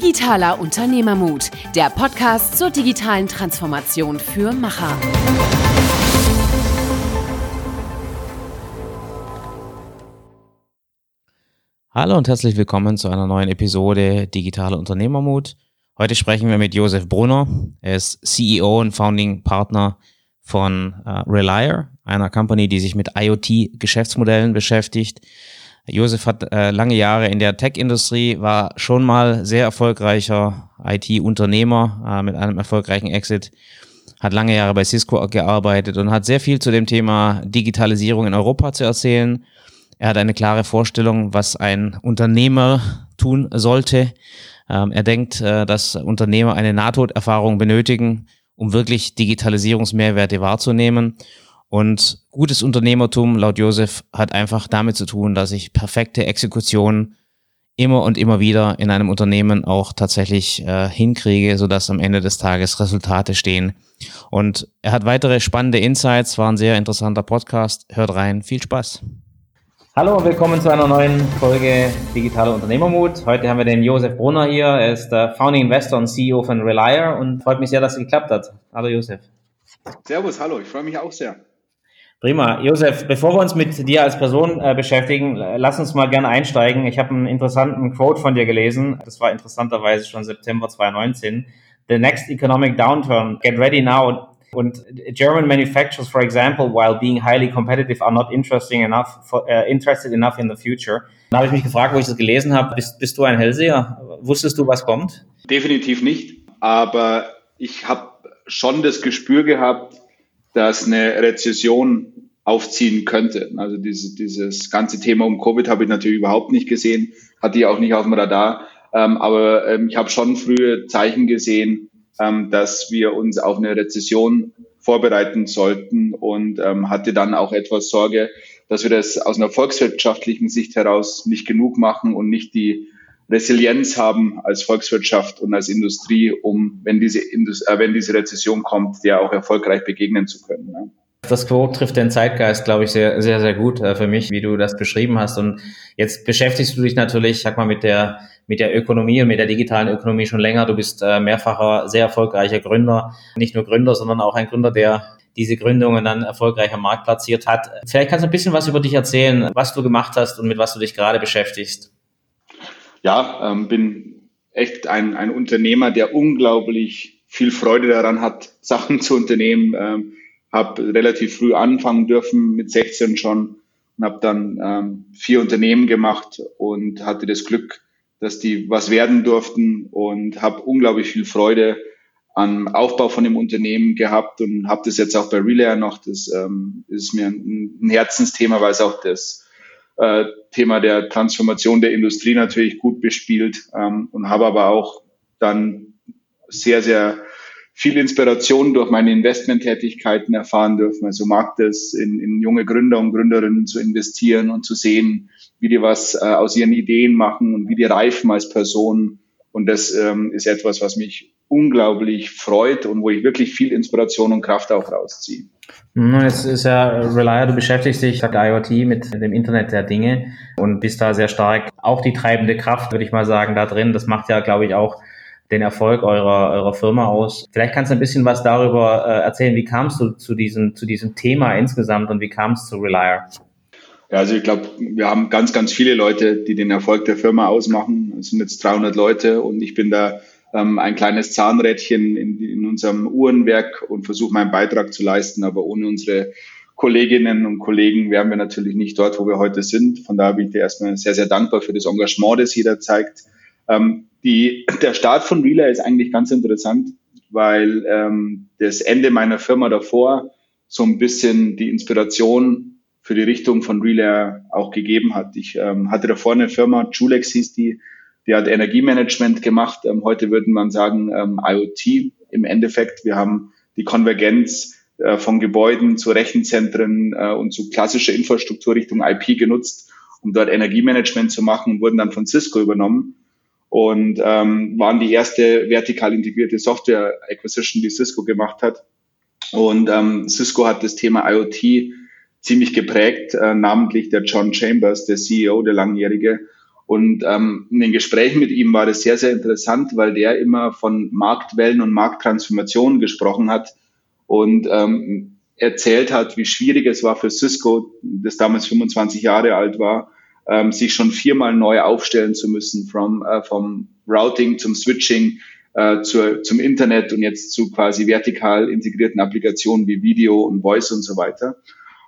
Digitaler Unternehmermut, der Podcast zur digitalen Transformation für Macher. Hallo und herzlich willkommen zu einer neuen Episode Digitale Unternehmermut. Heute sprechen wir mit Josef Brunner. Er ist CEO und Founding Partner von uh, Relier, einer Company, die sich mit IoT-Geschäftsmodellen beschäftigt. Josef hat äh, lange Jahre in der Tech-Industrie, war schon mal sehr erfolgreicher IT-Unternehmer äh, mit einem erfolgreichen Exit, hat lange Jahre bei Cisco gearbeitet und hat sehr viel zu dem Thema Digitalisierung in Europa zu erzählen. Er hat eine klare Vorstellung, was ein Unternehmer tun sollte. Ähm, er denkt, äh, dass Unternehmer eine Nahtoderfahrung benötigen, um wirklich Digitalisierungsmehrwerte wahrzunehmen. Und gutes Unternehmertum, laut Josef, hat einfach damit zu tun, dass ich perfekte Exekution immer und immer wieder in einem Unternehmen auch tatsächlich äh, hinkriege, sodass am Ende des Tages Resultate stehen. Und er hat weitere spannende Insights, war ein sehr interessanter Podcast. Hört rein, viel Spaß. Hallo und willkommen zu einer neuen Folge Digitaler Unternehmermut. Heute haben wir den Josef Brunner hier. Er ist der Founding Investor und CEO von Relier und freut mich sehr, dass es geklappt hat. Hallo Josef. Servus, hallo, ich freue mich auch sehr. Prima. Josef, bevor wir uns mit dir als Person äh, beschäftigen, lass uns mal gerne einsteigen. Ich habe einen interessanten Quote von dir gelesen. Das war interessanterweise schon September 2019. The next economic downturn, get ready now. Und German manufacturers, for example, while being highly competitive, are not interesting enough, for, uh, interested enough in the future. Da habe ich mich gefragt, wo ich das gelesen habe, bist, bist du ein Hellseher? Wusstest du, was kommt? Definitiv nicht. Aber ich habe schon das Gespür gehabt, dass eine Rezession aufziehen könnte. Also dieses, dieses ganze Thema um Covid habe ich natürlich überhaupt nicht gesehen, hatte ich auch nicht auf dem Radar. Ähm, aber ähm, ich habe schon frühe Zeichen gesehen, ähm, dass wir uns auf eine Rezession vorbereiten sollten und ähm, hatte dann auch etwas Sorge, dass wir das aus einer volkswirtschaftlichen Sicht heraus nicht genug machen und nicht die Resilienz haben als Volkswirtschaft und als Industrie, um, wenn diese, Indus äh, wenn diese Rezession kommt, der auch erfolgreich begegnen zu können. Ne? Das Quote trifft den Zeitgeist, glaube ich, sehr, sehr, sehr gut äh, für mich, wie du das beschrieben hast. Und jetzt beschäftigst du dich natürlich, sag mal, mit der, mit der Ökonomie und mit der digitalen Ökonomie schon länger. Du bist äh, mehrfacher, sehr erfolgreicher Gründer. Nicht nur Gründer, sondern auch ein Gründer, der diese Gründungen dann erfolgreich am Markt platziert hat. Vielleicht kannst du ein bisschen was über dich erzählen, was du gemacht hast und mit was du dich gerade beschäftigst ja, ähm, bin echt ein, ein Unternehmer, der unglaublich viel Freude daran hat, Sachen zu unternehmen. Ähm, habe relativ früh anfangen dürfen, mit 16 schon, und habe dann ähm, vier Unternehmen gemacht und hatte das Glück, dass die was werden durften und habe unglaublich viel Freude am Aufbau von dem Unternehmen gehabt und habe das jetzt auch bei Relayer noch. Das ähm, ist mir ein, ein Herzensthema, weil es auch das äh, Thema der Transformation der Industrie natürlich gut bespielt ähm, und habe aber auch dann sehr, sehr viel Inspiration durch meine Investmenttätigkeiten erfahren dürfen. Also mag das in, in junge Gründer und Gründerinnen zu investieren und zu sehen, wie die was äh, aus ihren Ideen machen und wie die reifen als Personen. Und das ähm, ist etwas, was mich unglaublich freut und wo ich wirklich viel Inspiration und Kraft auch rausziehe. Es ist ja Relier, du beschäftigst dich mit IoT, mit dem Internet der Dinge und bist da sehr stark auch die treibende Kraft, würde ich mal sagen, da drin. Das macht ja, glaube ich, auch den Erfolg eurer, eurer Firma aus. Vielleicht kannst du ein bisschen was darüber äh, erzählen. Wie kamst du zu diesem, zu diesem Thema insgesamt und wie kamst du zu Relier? Ja, also ich glaube, wir haben ganz, ganz viele Leute, die den Erfolg der Firma ausmachen. Es sind jetzt 300 Leute und ich bin da ähm, ein kleines Zahnrädchen in, in unserem Uhrenwerk und versuche meinen Beitrag zu leisten. Aber ohne unsere Kolleginnen und Kollegen wären wir natürlich nicht dort, wo wir heute sind. Von daher bin ich dir erstmal sehr, sehr dankbar für das Engagement, das jeder zeigt. Ähm, die, der Start von Relay ist eigentlich ganz interessant, weil ähm, das Ende meiner Firma davor so ein bisschen die Inspiration für die Richtung von Relay auch gegeben hat. Ich ähm, hatte davor eine Firma, Julex hieß die, die hat Energiemanagement gemacht. Ähm, heute würde man sagen ähm, IoT im Endeffekt. Wir haben die Konvergenz äh, von Gebäuden zu Rechenzentren äh, und zu klassischer Infrastruktur Richtung IP genutzt, um dort Energiemanagement zu machen und wurden dann von Cisco übernommen und ähm, waren die erste vertikal integrierte Software Acquisition, die Cisco gemacht hat. Und ähm, Cisco hat das Thema IoT ziemlich geprägt, äh, namentlich der John Chambers, der CEO, der langjährige, Und ähm, in den Gesprächen mit ihm war das sehr, sehr interessant, weil der immer von Marktwellen und Markttransformationen gesprochen hat und ähm, erzählt hat, wie schwierig es war für Cisco, das damals 25 Jahre alt war, ähm, sich schon viermal neu aufstellen zu müssen, from, äh, vom Routing zum Switching äh, zur, zum Internet und jetzt zu quasi vertikal integrierten Applikationen wie Video und Voice und so weiter.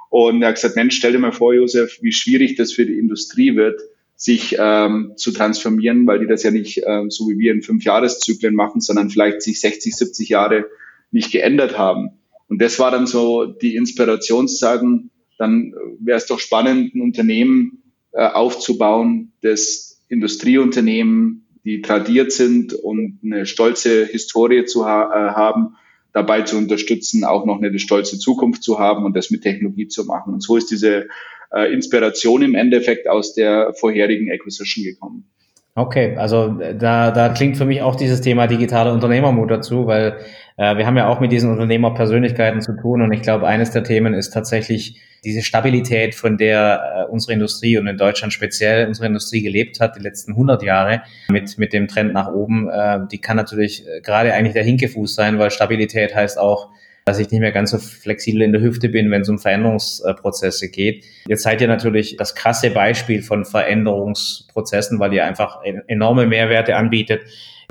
Und er hat gesagt, Mensch, stell dir mal vor, Josef, wie schwierig das für die Industrie wird, sich ähm, zu transformieren, weil die das ja nicht äh, so wie wir in fünf Jahreszyklen machen, sondern vielleicht sich 60, 70 Jahre nicht geändert haben. Und das war dann so die Inspiration zu sagen, dann wäre es doch spannend, ein Unternehmen äh, aufzubauen, das Industrieunternehmen, die tradiert sind und eine stolze Historie zu ha äh, haben, dabei zu unterstützen, auch noch eine stolze Zukunft zu haben und das mit Technologie zu machen. Und so ist diese äh, Inspiration im Endeffekt aus der vorherigen Acquisition gekommen. Okay, also äh, da, da klingt für mich auch dieses Thema digitale Unternehmermut dazu, weil äh, wir haben ja auch mit diesen Unternehmerpersönlichkeiten zu tun und ich glaube, eines der Themen ist tatsächlich diese Stabilität, von der äh, unsere Industrie und in Deutschland speziell unsere Industrie gelebt hat, die letzten 100 Jahre mit, mit dem Trend nach oben, äh, die kann natürlich äh, gerade eigentlich der Hinkefuß sein, weil Stabilität heißt auch, dass ich nicht mehr ganz so flexibel in der Hüfte bin, wenn es um Veränderungsprozesse geht. Jetzt seid ihr natürlich das krasse Beispiel von Veränderungsprozessen, weil ihr einfach enorme Mehrwerte anbietet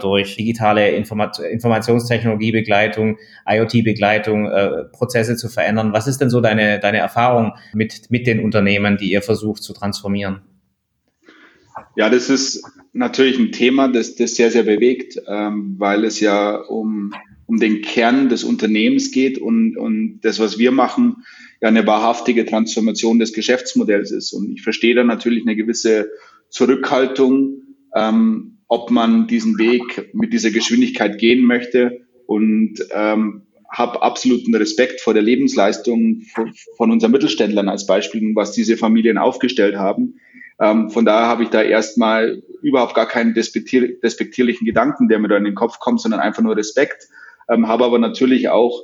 durch digitale Informat Informationstechnologiebegleitung, IoT-Begleitung, äh, Prozesse zu verändern. Was ist denn so deine, deine Erfahrung mit, mit den Unternehmen, die ihr versucht zu transformieren? Ja, das ist natürlich ein Thema, das, das sehr, sehr bewegt, ähm, weil es ja um um den Kern des Unternehmens geht und, und das, was wir machen, ja eine wahrhaftige Transformation des Geschäftsmodells ist. Und ich verstehe da natürlich eine gewisse Zurückhaltung, ähm, ob man diesen Weg mit dieser Geschwindigkeit gehen möchte und ähm, habe absoluten Respekt vor der Lebensleistung von, von unseren Mittelständlern als Beispiel, was diese Familien aufgestellt haben. Ähm, von daher habe ich da erstmal überhaupt gar keinen despektierlichen Gedanken, der mir da in den Kopf kommt, sondern einfach nur Respekt ähm, habe aber natürlich auch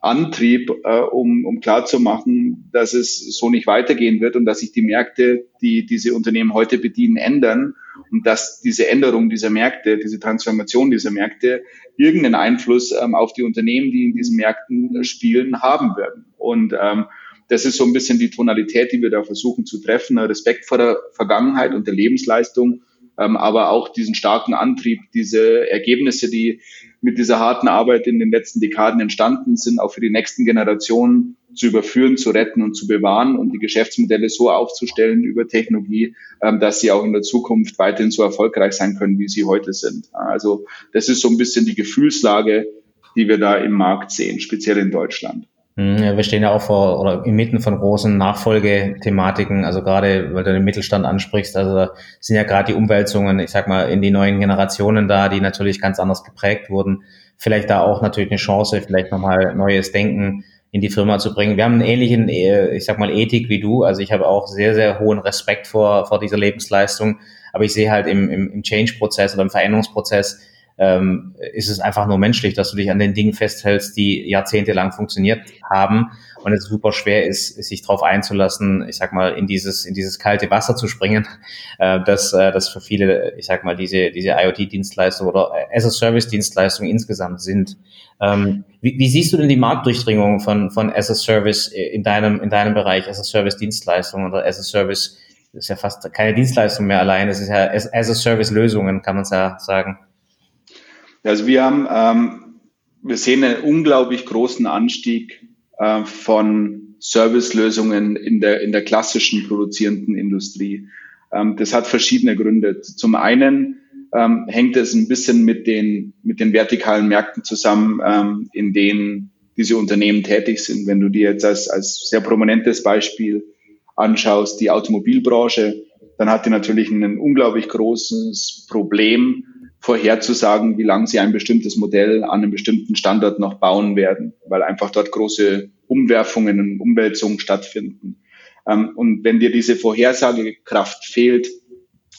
Antrieb, äh, um, um klarzumachen, dass es so nicht weitergehen wird und dass sich die Märkte, die diese Unternehmen heute bedienen, ändern und dass diese Änderung dieser Märkte, diese Transformation dieser Märkte irgendeinen Einfluss ähm, auf die Unternehmen, die in diesen Märkten spielen, haben werden. Und ähm, das ist so ein bisschen die Tonalität, die wir da versuchen zu treffen. Respekt vor der Vergangenheit und der Lebensleistung, ähm, aber auch diesen starken Antrieb, diese Ergebnisse, die mit dieser harten Arbeit in den letzten Dekaden entstanden sind, auch für die nächsten Generationen zu überführen, zu retten und zu bewahren und die Geschäftsmodelle so aufzustellen über Technologie, ähm, dass sie auch in der Zukunft weiterhin so erfolgreich sein können, wie sie heute sind. Also das ist so ein bisschen die Gefühlslage, die wir da im Markt sehen, speziell in Deutschland. Mhm, wir stehen ja auch vor oder inmitten von großen Nachfolgethematiken, also gerade, weil du den Mittelstand ansprichst, also sind ja gerade die Umwälzungen, ich sag mal, in die neuen Generationen da, die natürlich ganz anders geprägt wurden. Vielleicht da auch natürlich eine Chance, vielleicht nochmal neues Denken in die Firma zu bringen. Wir haben einen ähnlichen, äh, ich sag mal, Ethik wie du. Also ich habe auch sehr, sehr hohen Respekt vor, vor dieser Lebensleistung. Aber ich sehe halt im, im Change-Prozess oder im Veränderungsprozess ähm, ist es einfach nur menschlich, dass du dich an den Dingen festhältst, die jahrzehntelang funktioniert haben und es super schwer ist, sich darauf einzulassen, ich sag mal, in dieses, in dieses kalte Wasser zu springen, äh, dass äh, das für viele, ich sag mal, diese, diese IoT-Dienstleistung oder as-a-Service-Dienstleistung insgesamt sind. Ähm, wie, wie siehst du denn die Marktdurchdringung von, von as-a-Service in deinem, in deinem Bereich, as-a-Service-Dienstleistung oder as-a-Service, das ist ja fast keine Dienstleistung mehr allein, es ist ja as-a-Service-Lösungen, kann man es ja sagen. Also wir haben, ähm, wir sehen einen unglaublich großen Anstieg äh, von Servicelösungen in der, in der klassischen produzierenden Industrie. Ähm, das hat verschiedene Gründe. Zum einen ähm, hängt es ein bisschen mit den, mit den vertikalen Märkten zusammen, ähm, in denen diese Unternehmen tätig sind. Wenn du dir jetzt als, als sehr prominentes Beispiel anschaust, die Automobilbranche, dann hat die natürlich ein unglaublich großes Problem, vorherzusagen, wie lange sie ein bestimmtes Modell an einem bestimmten Standort noch bauen werden, weil einfach dort große Umwerfungen und Umwälzungen stattfinden. Ähm, und wenn dir diese Vorhersagekraft fehlt,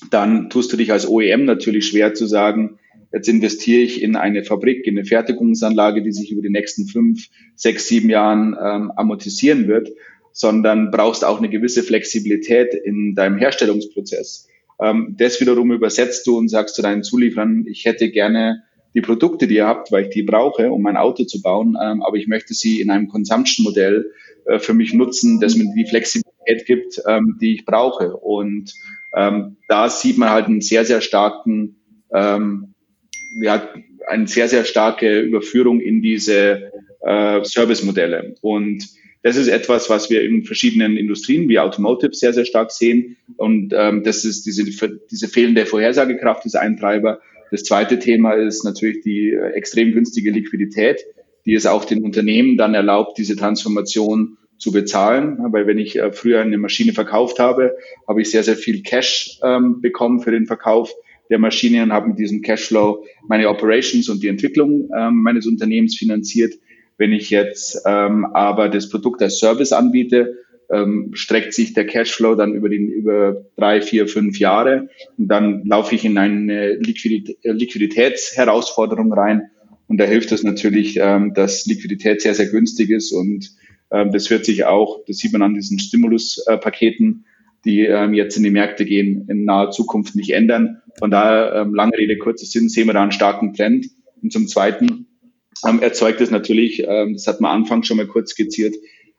dann tust du dich als OEM natürlich schwer zu sagen, jetzt investiere ich in eine Fabrik, in eine Fertigungsanlage, die sich über die nächsten fünf, sechs, sieben Jahren ähm, amortisieren wird, sondern brauchst auch eine gewisse Flexibilität in deinem Herstellungsprozess. Ähm, das wiederum übersetzt du und sagst zu deinen Zulieferern, ich hätte gerne die Produkte, die ihr habt, weil ich die brauche, um mein Auto zu bauen, ähm, aber ich möchte sie in einem Consumption-Modell äh, für mich nutzen, das mir die Flexibilität gibt, ähm, die ich brauche. Und ähm, da sieht man halt einen sehr, sehr starken, ähm, ja, eine sehr, sehr starke Überführung in diese äh, Service-Modelle. Und das ist etwas, was wir in verschiedenen Industrien wie Automotive sehr, sehr stark sehen. Und ähm, das ist diese, diese fehlende Vorhersagekraft ist ein Treiber. Das zweite Thema ist natürlich die äh, extrem günstige Liquidität, die es auch den Unternehmen dann erlaubt, diese Transformation zu bezahlen. Weil wenn ich äh, früher eine Maschine verkauft habe, habe ich sehr, sehr viel Cash ähm, bekommen für den Verkauf der Maschine und habe mit diesem Cashflow meine Operations und die Entwicklung ähm, meines Unternehmens finanziert. Wenn ich jetzt ähm, aber das Produkt als Service anbiete, ähm, streckt sich der Cashflow dann über, den, über drei, vier, fünf Jahre und dann laufe ich in eine Liquidität, Liquiditätsherausforderung rein und da hilft es natürlich, ähm, dass Liquidität sehr, sehr günstig ist und ähm, das wird sich auch, das sieht man an diesen Stimuluspaketen, die ähm, jetzt in die Märkte gehen, in naher Zukunft nicht ändern. Von daher, ähm, lange Rede, kurzer Sinn, sehen wir da einen starken Trend. Und zum Zweiten, ähm, erzeugt es natürlich, ähm, das hat man Anfang schon mal kurz skizziert,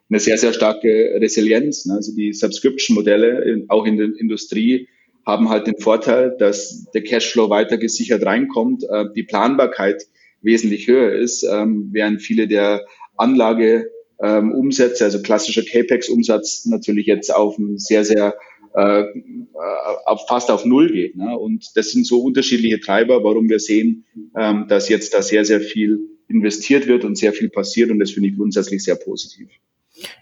eine sehr, sehr starke Resilienz. Ne? Also die Subscription-Modelle, auch in der Industrie, haben halt den Vorteil, dass der Cashflow weiter gesichert reinkommt, äh, die Planbarkeit wesentlich höher ist, ähm, während viele der Anlage ähm, also klassischer CAPEX-Umsatz natürlich jetzt auf ein sehr, sehr äh, fast auf Null geht. Ne? Und das sind so unterschiedliche Treiber, warum wir sehen, ähm, dass jetzt da sehr, sehr viel investiert wird und sehr viel passiert und das finde ich grundsätzlich sehr positiv.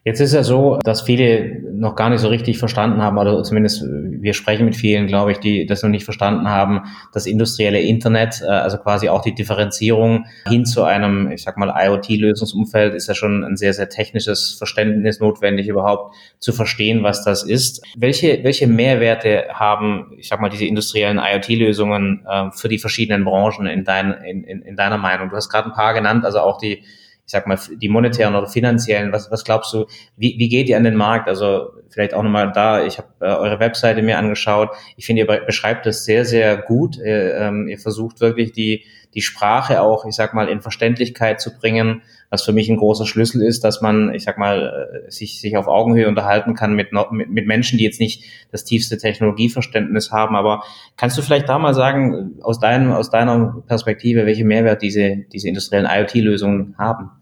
Jetzt ist ja so, dass viele noch gar nicht so richtig verstanden haben, oder zumindest wir sprechen mit vielen, glaube ich, die das noch nicht verstanden haben, das industrielle Internet, äh, also quasi auch die Differenzierung hin zu einem, ich sag mal, IoT-Lösungsumfeld ist ja schon ein sehr, sehr technisches Verständnis notwendig, überhaupt zu verstehen, was das ist. Welche, welche Mehrwerte haben, ich sag mal, diese industriellen IoT-Lösungen äh, für die verschiedenen Branchen in, dein, in, in, in deiner Meinung? Du hast gerade ein paar genannt, also auch die ich sag mal, die monetären oder finanziellen, was, was glaubst du, wie, wie geht ihr an den Markt? Also vielleicht auch nochmal da, ich habe äh, eure Webseite mir angeschaut. Ich finde, ihr beschreibt das sehr, sehr gut. Ihr, ähm, ihr versucht wirklich die, die Sprache auch, ich sag mal, in Verständlichkeit zu bringen, was für mich ein großer Schlüssel ist, dass man, ich sag mal, äh, sich, sich auf Augenhöhe unterhalten kann mit, mit, mit Menschen, die jetzt nicht das tiefste Technologieverständnis haben. Aber kannst du vielleicht da mal sagen, aus, deinem, aus deiner Perspektive, welche Mehrwert diese, diese industriellen IoT-Lösungen haben?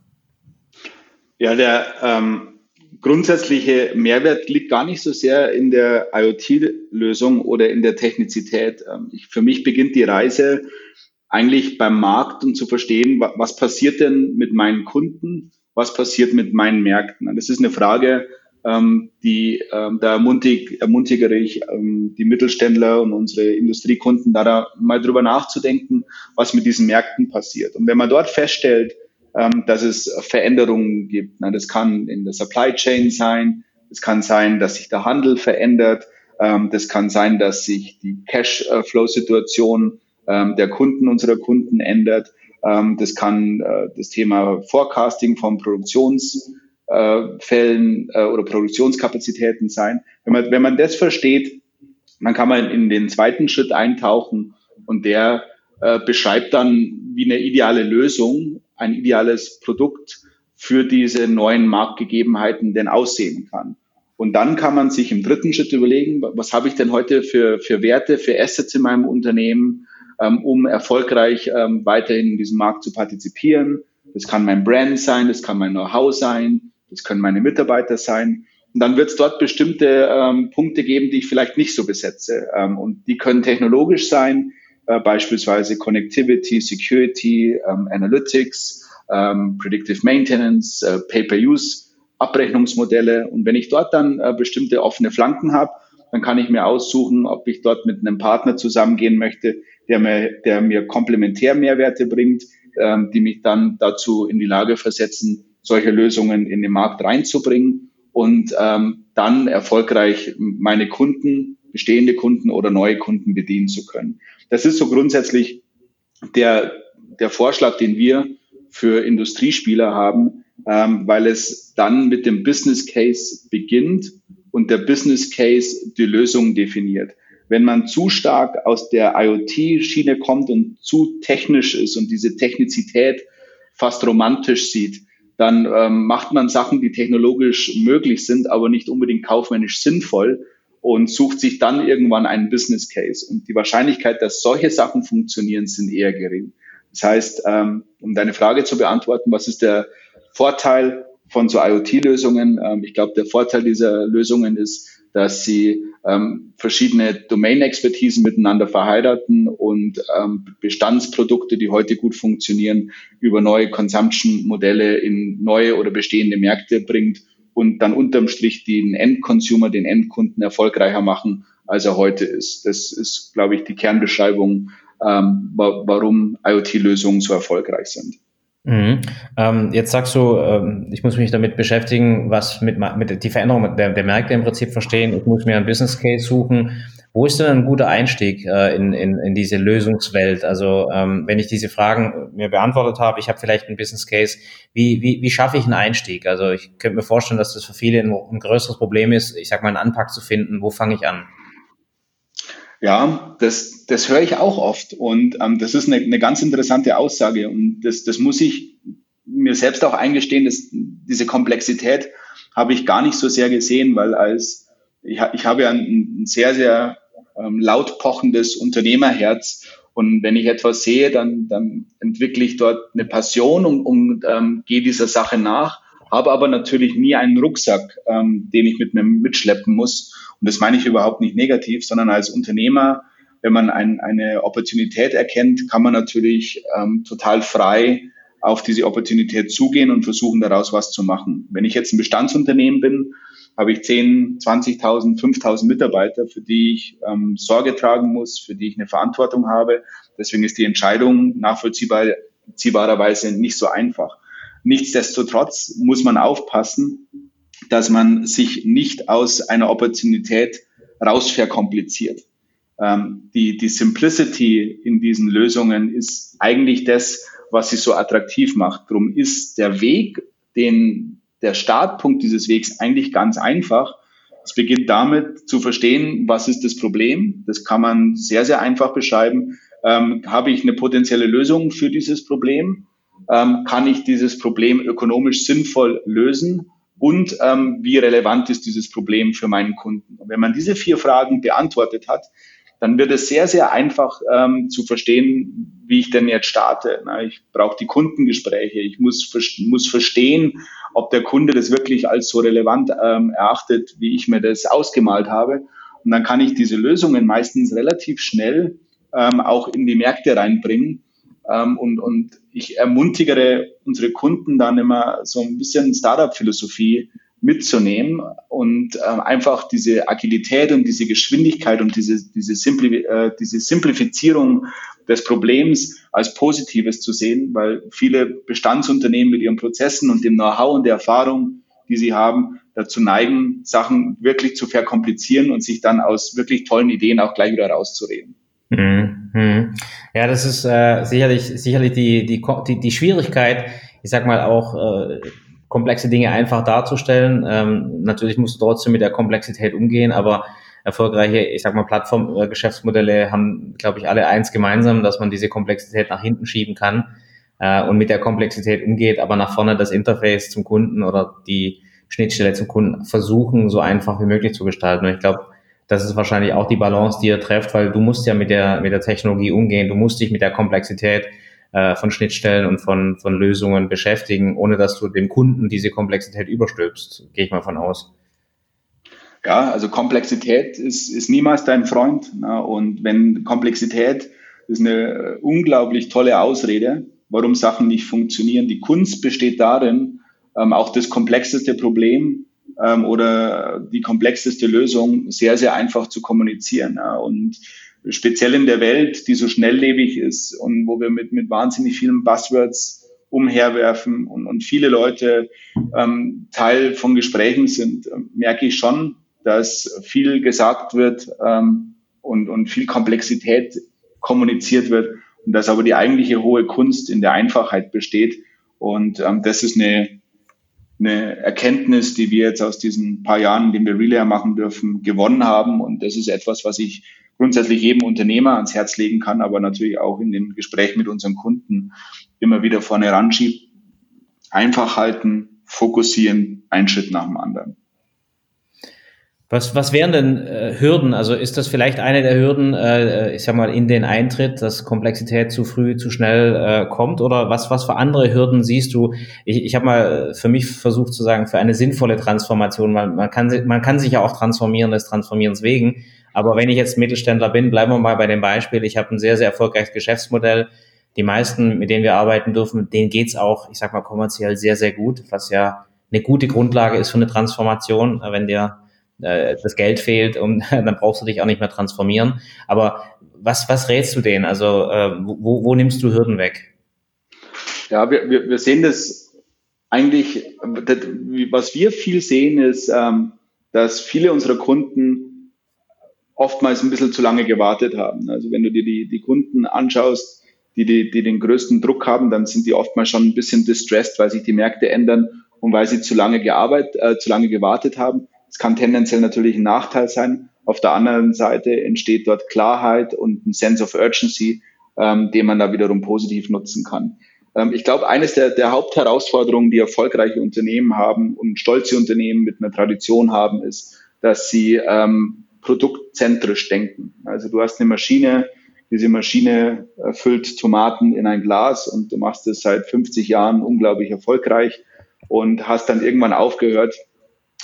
Ja, der ähm, grundsätzliche Mehrwert liegt gar nicht so sehr in der IoT-Lösung oder in der Technizität. Ähm, ich, für mich beginnt die Reise eigentlich beim Markt und zu verstehen, was, was passiert denn mit meinen Kunden, was passiert mit meinen Märkten. Und das ist eine Frage, ähm, die ähm, da ermutig, ermutigere ich ähm, die Mittelständler und unsere Industriekunden da, da mal drüber nachzudenken, was mit diesen Märkten passiert. Und wenn man dort feststellt, ähm, dass es Veränderungen gibt. Na, das kann in der Supply Chain sein, es kann sein, dass sich der Handel verändert, ähm, das kann sein, dass sich die Cash-Flow-Situation ähm, der Kunden unserer Kunden ändert. Ähm, das kann äh, das Thema Forecasting von Produktionsfällen äh, oder Produktionskapazitäten sein. Wenn man, wenn man das versteht, dann kann man in den zweiten Schritt eintauchen und der äh, beschreibt dann wie eine ideale Lösung ein ideales Produkt für diese neuen Marktgegebenheiten denn aussehen kann. Und dann kann man sich im dritten Schritt überlegen, was habe ich denn heute für, für Werte, für Assets in meinem Unternehmen, ähm, um erfolgreich ähm, weiterhin in diesem Markt zu partizipieren. Das kann mein Brand sein, das kann mein Know-how sein, das können meine Mitarbeiter sein. Und dann wird es dort bestimmte ähm, Punkte geben, die ich vielleicht nicht so besetze. Ähm, und die können technologisch sein, äh, beispielsweise Connectivity, Security, ähm, Analytics, ähm, Predictive Maintenance, äh, Pay-per-Use, Abrechnungsmodelle. Und wenn ich dort dann äh, bestimmte offene Flanken habe, dann kann ich mir aussuchen, ob ich dort mit einem Partner zusammengehen möchte, der mir, der mir komplementär Mehrwerte bringt, ähm, die mich dann dazu in die Lage versetzen, solche Lösungen in den Markt reinzubringen und ähm, dann erfolgreich meine Kunden, bestehende Kunden oder neue Kunden bedienen zu können. Das ist so grundsätzlich der, der Vorschlag, den wir für Industriespieler haben, ähm, weil es dann mit dem Business Case beginnt und der Business Case die Lösung definiert. wenn man zu stark aus der IoT-Schiene kommt und zu technisch ist und diese Technizität fast romantisch sieht, dann ähm, macht man Sachen, die technologisch möglich sind, aber nicht unbedingt kaufmännisch sinnvoll und sucht sich dann irgendwann einen Business Case. Und die Wahrscheinlichkeit, dass solche Sachen funktionieren, sind eher gering. Das heißt, ähm, um deine Frage zu beantworten, was ist der Vorteil von so IoT-Lösungen? Ähm, ich glaube, der Vorteil dieser Lösungen ist, dass sie ähm, verschiedene Domain-Expertisen miteinander verheiraten und ähm, Bestandsprodukte, die heute gut funktionieren, über neue Consumption-Modelle in neue oder bestehende Märkte bringt und dann unterm Strich den Endconsumer, den Endkunden erfolgreicher machen, als er heute ist. Das ist, glaube ich, die Kernbeschreibung, ähm, warum IoT-Lösungen so erfolgreich sind. Mhm. Ähm, jetzt sagst du, ähm, ich muss mich damit beschäftigen, was mit, mit die Veränderung der, der Märkte im Prinzip verstehen. Ich muss mir ein Business Case suchen. Wo ist denn ein guter Einstieg äh, in, in, in diese Lösungswelt? Also ähm, wenn ich diese Fragen mir beantwortet habe, ich habe vielleicht ein Business Case, wie, wie, wie schaffe ich einen Einstieg? Also ich könnte mir vorstellen, dass das für viele ein, ein größeres Problem ist, ich sag mal, einen Anpack zu finden. Wo fange ich an? Ja, das, das höre ich auch oft und ähm, das ist eine, eine ganz interessante Aussage und das, das muss ich mir selbst auch eingestehen, dass diese Komplexität habe ich gar nicht so sehr gesehen, weil als ich, ich habe ja ein, ein sehr, sehr ähm, laut pochendes Unternehmerherz und wenn ich etwas sehe, dann, dann entwickle ich dort eine Passion und, und ähm, gehe dieser Sache nach, habe aber natürlich nie einen Rucksack, ähm, den ich mit mir mitschleppen muss und das meine ich überhaupt nicht negativ, sondern als Unternehmer, wenn man ein, eine Opportunität erkennt, kann man natürlich ähm, total frei auf diese Opportunität zugehen und versuchen, daraus was zu machen. Wenn ich jetzt ein Bestandsunternehmen bin, habe ich 10, 20.000, 5.000 Mitarbeiter, für die ich ähm, Sorge tragen muss, für die ich eine Verantwortung habe. Deswegen ist die Entscheidung nachvollziehbarerweise nicht so einfach. Nichtsdestotrotz muss man aufpassen, dass man sich nicht aus einer Opportunität raus verkompliziert. Ähm, die, die Simplicity in diesen Lösungen ist eigentlich das, was sie so attraktiv macht. Drum ist der Weg, den, der Startpunkt dieses Wegs eigentlich ganz einfach. Es beginnt damit zu verstehen, was ist das Problem. Das kann man sehr, sehr einfach beschreiben. Ähm, habe ich eine potenzielle Lösung für dieses Problem? Ähm, kann ich dieses Problem ökonomisch sinnvoll lösen? und ähm, wie relevant ist dieses Problem für meinen Kunden. Und wenn man diese vier Fragen beantwortet hat, dann wird es sehr, sehr einfach ähm, zu verstehen, wie ich denn jetzt starte. Na, ich brauche die Kundengespräche, ich muss, muss verstehen, ob der Kunde das wirklich als so relevant ähm, erachtet, wie ich mir das ausgemalt habe. Und dann kann ich diese Lösungen meistens relativ schnell ähm, auch in die Märkte reinbringen ähm, und, und ich ermuntigere unsere Kunden dann immer so ein bisschen Startup-Philosophie mitzunehmen und äh, einfach diese Agilität und diese Geschwindigkeit und diese, diese, Simpli äh, diese Simplifizierung des Problems als Positives zu sehen, weil viele Bestandsunternehmen mit ihren Prozessen und dem Know-how und der Erfahrung, die sie haben, dazu neigen, Sachen wirklich zu verkomplizieren und sich dann aus wirklich tollen Ideen auch gleich wieder rauszureden. Mhm. Ja, das ist äh, sicherlich, sicherlich die, die, die, die Schwierigkeit, ich sag mal auch, äh, komplexe Dinge einfach darzustellen. Ähm, natürlich musst du trotzdem mit der Komplexität umgehen, aber erfolgreiche, ich sag mal, Plattformgeschäftsmodelle haben, glaube ich, alle eins gemeinsam, dass man diese Komplexität nach hinten schieben kann äh, und mit der Komplexität umgeht, aber nach vorne das Interface zum Kunden oder die Schnittstelle zum Kunden versuchen, so einfach wie möglich zu gestalten. Und ich glaube, das ist wahrscheinlich auch die Balance, die ihr trefft, weil du musst ja mit der, mit der Technologie umgehen, du musst dich mit der Komplexität äh, von Schnittstellen und von, von Lösungen beschäftigen, ohne dass du dem Kunden diese Komplexität überstülpst, gehe ich mal von aus. Ja, also Komplexität ist, ist niemals dein Freund. Ne? Und wenn Komplexität ist eine unglaublich tolle Ausrede, warum Sachen nicht funktionieren. Die Kunst besteht darin, ähm, auch das komplexeste Problem ähm, oder die komplexeste Lösung sehr, sehr einfach zu kommunizieren. Ja. Und speziell in der Welt, die so schnelllebig ist und wo wir mit, mit wahnsinnig vielen Buzzwords umherwerfen und, und viele Leute ähm, Teil von Gesprächen sind, äh, merke ich schon, dass viel gesagt wird ähm, und, und viel Komplexität kommuniziert wird und dass aber die eigentliche hohe Kunst in der Einfachheit besteht. Und ähm, das ist eine, eine Erkenntnis, die wir jetzt aus diesen paar Jahren, in denen wir Relay machen dürfen, gewonnen haben. Und das ist etwas, was ich grundsätzlich jedem Unternehmer ans Herz legen kann, aber natürlich auch in den Gesprächen mit unseren Kunden immer wieder vorne ranschiebt. Einfach halten, fokussieren, ein Schritt nach dem anderen. Was, was wären denn äh, Hürden? Also ist das vielleicht eine der Hürden, äh, ich sag mal, in den Eintritt, dass Komplexität zu früh, zu schnell äh, kommt? Oder was, was für andere Hürden siehst du? Ich, ich habe mal für mich versucht zu sagen, für eine sinnvolle Transformation, man, man, kann, man kann sich ja auch transformieren des Transformierens wegen. Aber wenn ich jetzt Mittelständler bin, bleiben wir mal bei dem Beispiel, ich habe ein sehr, sehr erfolgreiches Geschäftsmodell. Die meisten, mit denen wir arbeiten dürfen, denen geht's auch, ich sag mal, kommerziell sehr, sehr gut, was ja eine gute Grundlage ist für eine Transformation, wenn dir äh, das Geld fehlt und dann brauchst du dich auch nicht mehr transformieren. Aber was, was rätst du denen? Also äh, wo, wo nimmst du Hürden weg? Ja, wir, wir, wir sehen das eigentlich, das, was wir viel sehen, ist, ähm, dass viele unserer Kunden oftmals ein bisschen zu lange gewartet haben. Also wenn du dir die, die Kunden anschaust, die, die, die den größten Druck haben, dann sind die oftmals schon ein bisschen distressed, weil sich die Märkte ändern und weil sie zu lange gearbeitet, äh, zu lange gewartet haben. Es kann tendenziell natürlich ein Nachteil sein. Auf der anderen Seite entsteht dort Klarheit und ein Sense of Urgency, ähm, den man da wiederum positiv nutzen kann. Ähm, ich glaube, eines der, der Hauptherausforderungen, die erfolgreiche Unternehmen haben und stolze Unternehmen mit einer Tradition haben, ist, dass sie ähm, produktzentrisch denken. Also du hast eine Maschine, diese Maschine füllt Tomaten in ein Glas und du machst es seit 50 Jahren unglaublich erfolgreich und hast dann irgendwann aufgehört,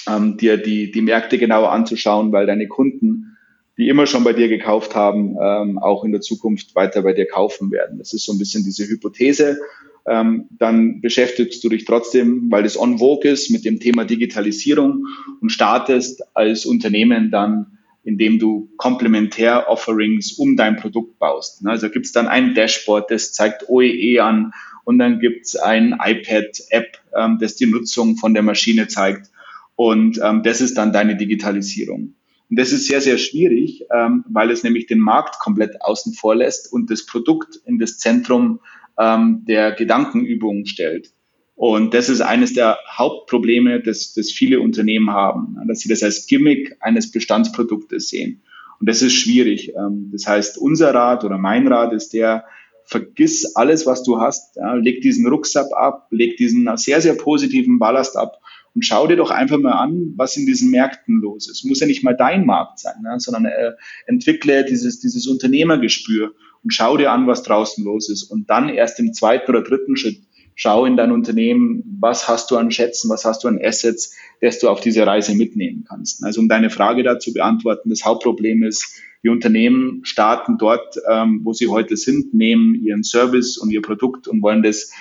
ähm, dir die, die Märkte genauer anzuschauen, weil deine Kunden, die immer schon bei dir gekauft haben, ähm, auch in der Zukunft weiter bei dir kaufen werden. Das ist so ein bisschen diese Hypothese. Ähm, dann beschäftigst du dich trotzdem, weil es on vogue ist, mit dem Thema Digitalisierung und startest als Unternehmen dann, indem du Komplementär-Offerings um dein Produkt baust. Also gibt es dann ein Dashboard, das zeigt OEE e an und dann gibt es ein iPad-App, ähm, das die Nutzung von der Maschine zeigt. Und ähm, das ist dann deine Digitalisierung. Und das ist sehr, sehr schwierig, ähm, weil es nämlich den Markt komplett außen vor lässt und das Produkt in das Zentrum der Gedankenübung stellt. Und das ist eines der Hauptprobleme, das, das viele Unternehmen haben, dass sie das als Gimmick eines Bestandsproduktes sehen. Und das ist schwierig. Ähm, das heißt, unser Rat oder mein Rat ist der, vergiss alles, was du hast, leg diesen Rucksack ab, leg diesen sehr, sehr positiven Ballast ab und schau dir doch einfach mal an, was in diesen Märkten los ist. Muss ja nicht mal dein Markt sein, sondern äh, entwickle dieses, dieses Unternehmergespür und schau dir an, was draußen los ist. Und dann erst im zweiten oder dritten Schritt schau in dein Unternehmen, was hast du an Schätzen, was hast du an Assets, das du auf diese Reise mitnehmen kannst. Also um deine Frage dazu beantworten, das Hauptproblem ist, die Unternehmen starten dort, ähm, wo sie heute sind, nehmen ihren Service und ihr Produkt und wollen das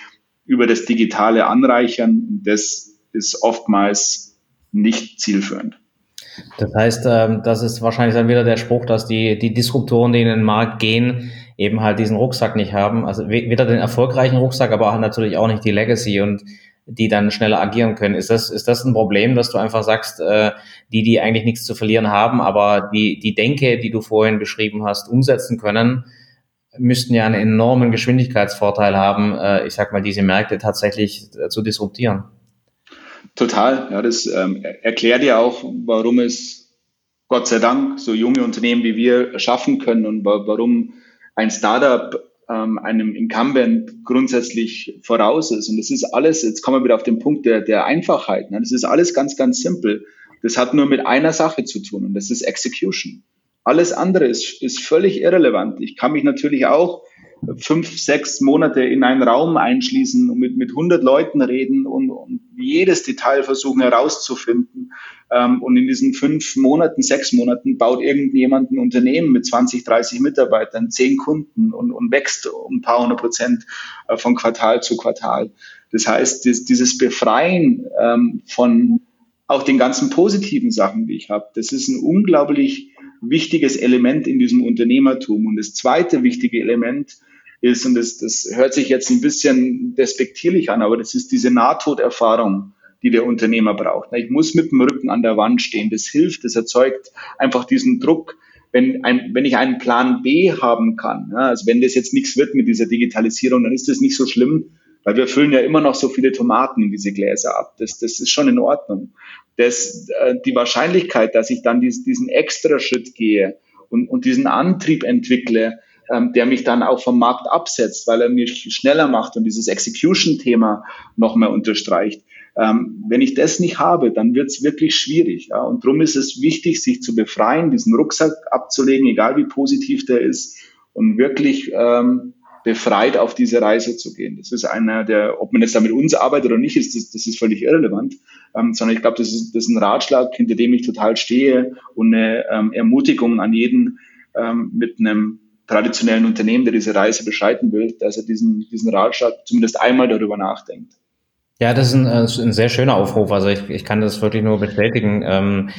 über das Digitale anreichern. Das ist oftmals nicht zielführend. Das heißt, ähm, das ist wahrscheinlich dann wieder der Spruch, dass die, die Disruptoren, die in den Markt gehen, eben halt diesen Rucksack nicht haben. Also weder den erfolgreichen Rucksack, aber auch natürlich auch nicht die Legacy und die dann schneller agieren können. Ist das, ist das ein Problem, dass du einfach sagst, äh, die, die eigentlich nichts zu verlieren haben, aber die, die Denke, die du vorhin beschrieben hast, umsetzen können, müssten ja einen enormen Geschwindigkeitsvorteil haben, äh, ich sag mal, diese Märkte tatsächlich zu disruptieren? Total. Ja, das ähm, erklärt ja auch, warum es Gott sei Dank so junge Unternehmen wie wir schaffen können und warum ein Startup ähm, einem Incumbent grundsätzlich voraus ist. Und das ist alles, jetzt kommen wir wieder auf den Punkt der, der Einfachheit. Ne? Das ist alles ganz, ganz simpel. Das hat nur mit einer Sache zu tun und das ist Execution. Alles andere ist, ist völlig irrelevant. Ich kann mich natürlich auch fünf, sechs Monate in einen Raum einschließen und mit, mit 100 Leuten reden und, und jedes Detail versuchen herauszufinden. Ähm, und in diesen fünf Monaten, sechs Monaten baut irgendjemand ein Unternehmen mit 20, 30 Mitarbeitern, zehn Kunden und, und wächst um ein paar hundert Prozent äh, von Quartal zu Quartal. Das heißt, dieses Befreien ähm, von auch den ganzen positiven Sachen, die ich habe, das ist ein unglaublich wichtiges Element in diesem Unternehmertum. Und das zweite wichtige Element und das, das hört sich jetzt ein bisschen despektierlich an, aber das ist diese Nahtoderfahrung, die der Unternehmer braucht. Ich muss mit dem Rücken an der Wand stehen. Das hilft, das erzeugt einfach diesen Druck, wenn, ein, wenn ich einen Plan B haben kann. Also wenn das jetzt nichts wird mit dieser Digitalisierung, dann ist das nicht so schlimm, weil wir füllen ja immer noch so viele Tomaten in diese Gläser ab. Das, das ist schon in Ordnung. Das, äh, die Wahrscheinlichkeit, dass ich dann dies, diesen extra Schritt gehe und, und diesen Antrieb entwickle, ähm, der mich dann auch vom Markt absetzt, weil er mich schneller macht und dieses Execution-Thema noch mehr unterstreicht. Ähm, wenn ich das nicht habe, dann wird es wirklich schwierig. Ja? Und darum ist es wichtig, sich zu befreien, diesen Rucksack abzulegen, egal wie positiv der ist, und wirklich ähm, befreit auf diese Reise zu gehen. Das ist einer der, ob man jetzt da mit uns arbeitet oder nicht, ist das, das ist völlig irrelevant, ähm, sondern ich glaube, das ist, das ist ein Ratschlag, hinter dem ich total stehe und eine ähm, Ermutigung an jeden ähm, mit einem traditionellen Unternehmen, der diese Reise beschreiten will, dass er diesen, diesen Ratschlag zumindest einmal darüber nachdenkt. Ja, das ist ein, äh, ein sehr schöner Aufruf. Also ich, ich kann das wirklich nur bestätigen. Ähm,